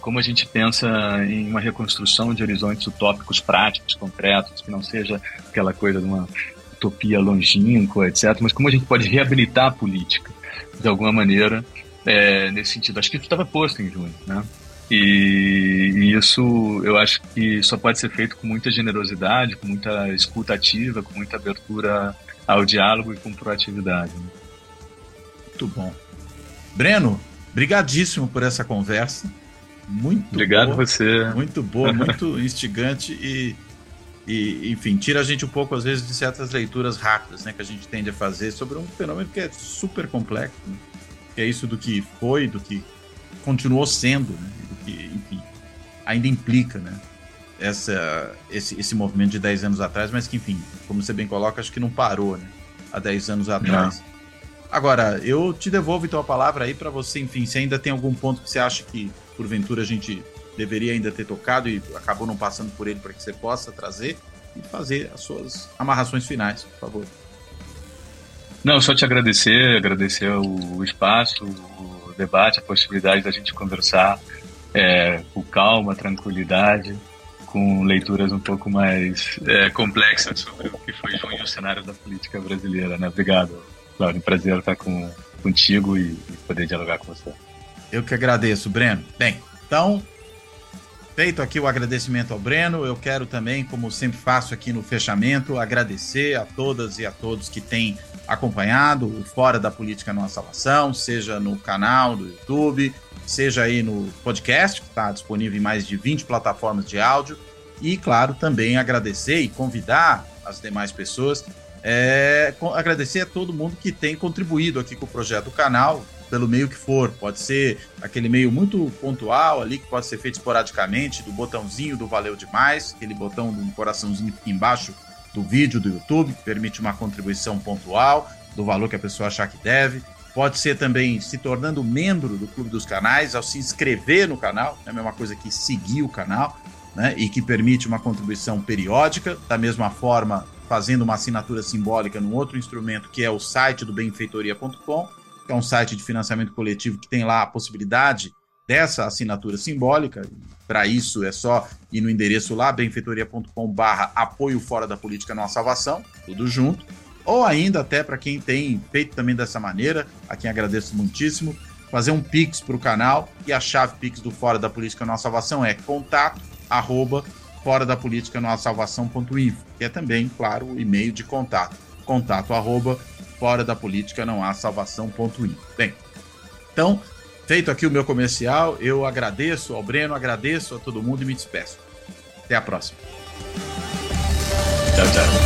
Como a gente pensa em uma reconstrução de horizontes utópicos práticos, concretos, que não seja aquela coisa de uma utopia longínqua, etc. Mas como a gente pode reabilitar a política, de alguma maneira, é, nesse sentido. Acho que isso estava posto em junho, né? E, e, isso eu acho que só pode ser feito com muita generosidade, com muita escuta ativa, com muita abertura ao diálogo e com proatividade. Né? Muito bom. Breno, brigadíssimo por essa conversa. Muito Obrigado boa, você. Muito boa, muito instigante e, e, enfim, tira a gente um pouco, às vezes, de certas leituras rápidas né, que a gente tende a fazer sobre um fenômeno que é super complexo. Né? que é isso do que foi, do que continuou sendo, né? Que, enfim, ainda implica, né? Essa, esse, esse movimento de 10 anos atrás, mas que, enfim, como você bem coloca, acho que não parou, né? Há 10 anos atrás. Não. Agora, eu te devolvo então a palavra aí para você, enfim, se ainda tem algum ponto que você acha que, porventura, a gente deveria ainda ter tocado e acabou não passando por ele para que você possa trazer e fazer as suas amarrações finais, por favor. Não, só te agradecer, agradecer o espaço, o debate, a possibilidade da gente conversar é, com calma, tranquilidade, com leituras um pouco mais é, complexas sobre o que foi junho o cenário da política brasileira. Né? Obrigado, Cláudio. Um prazer estar com, contigo e, e poder dialogar com você. Eu que agradeço, Breno. Bem, então, feito aqui o agradecimento ao Breno, eu quero também, como sempre faço aqui no fechamento, agradecer a todas e a todos que têm acompanhado o Fora da Política Não Salvação, seja no canal do YouTube, seja aí no podcast, que está disponível em mais de 20 plataformas de áudio. E, claro, também agradecer e convidar as demais pessoas, é, agradecer a todo mundo que tem contribuído aqui com o projeto do canal, pelo meio que for. Pode ser aquele meio muito pontual ali, que pode ser feito esporadicamente, do botãozinho do Valeu Demais, aquele botão do coraçãozinho embaixo do vídeo do YouTube, que permite uma contribuição pontual do valor que a pessoa achar que deve. Pode ser também se tornando membro do Clube dos Canais, ao se inscrever no canal, é a mesma coisa que seguir o canal, né? E que permite uma contribuição periódica, da mesma forma, fazendo uma assinatura simbólica num outro instrumento que é o site do benfeitoria.com, que é um site de financiamento coletivo que tem lá a possibilidade dessa assinatura simbólica. Para isso é só ir no endereço lá, benfeitoria.com barra apoio fora da política não salvação, tudo junto. Ou ainda até para quem tem feito também dessa maneira, a quem agradeço muitíssimo, fazer um Pix para o canal e a chave Pix do Fora da Política Não Salvação é contato arroba fora da política não salvação.info, que é também, claro, o e-mail de contato, contato arroba fora da política não há salvação.info. Bem, então Feito aqui o meu comercial, eu agradeço ao Breno, agradeço a todo mundo e me despeço. Até a próxima. Tchau, tchau.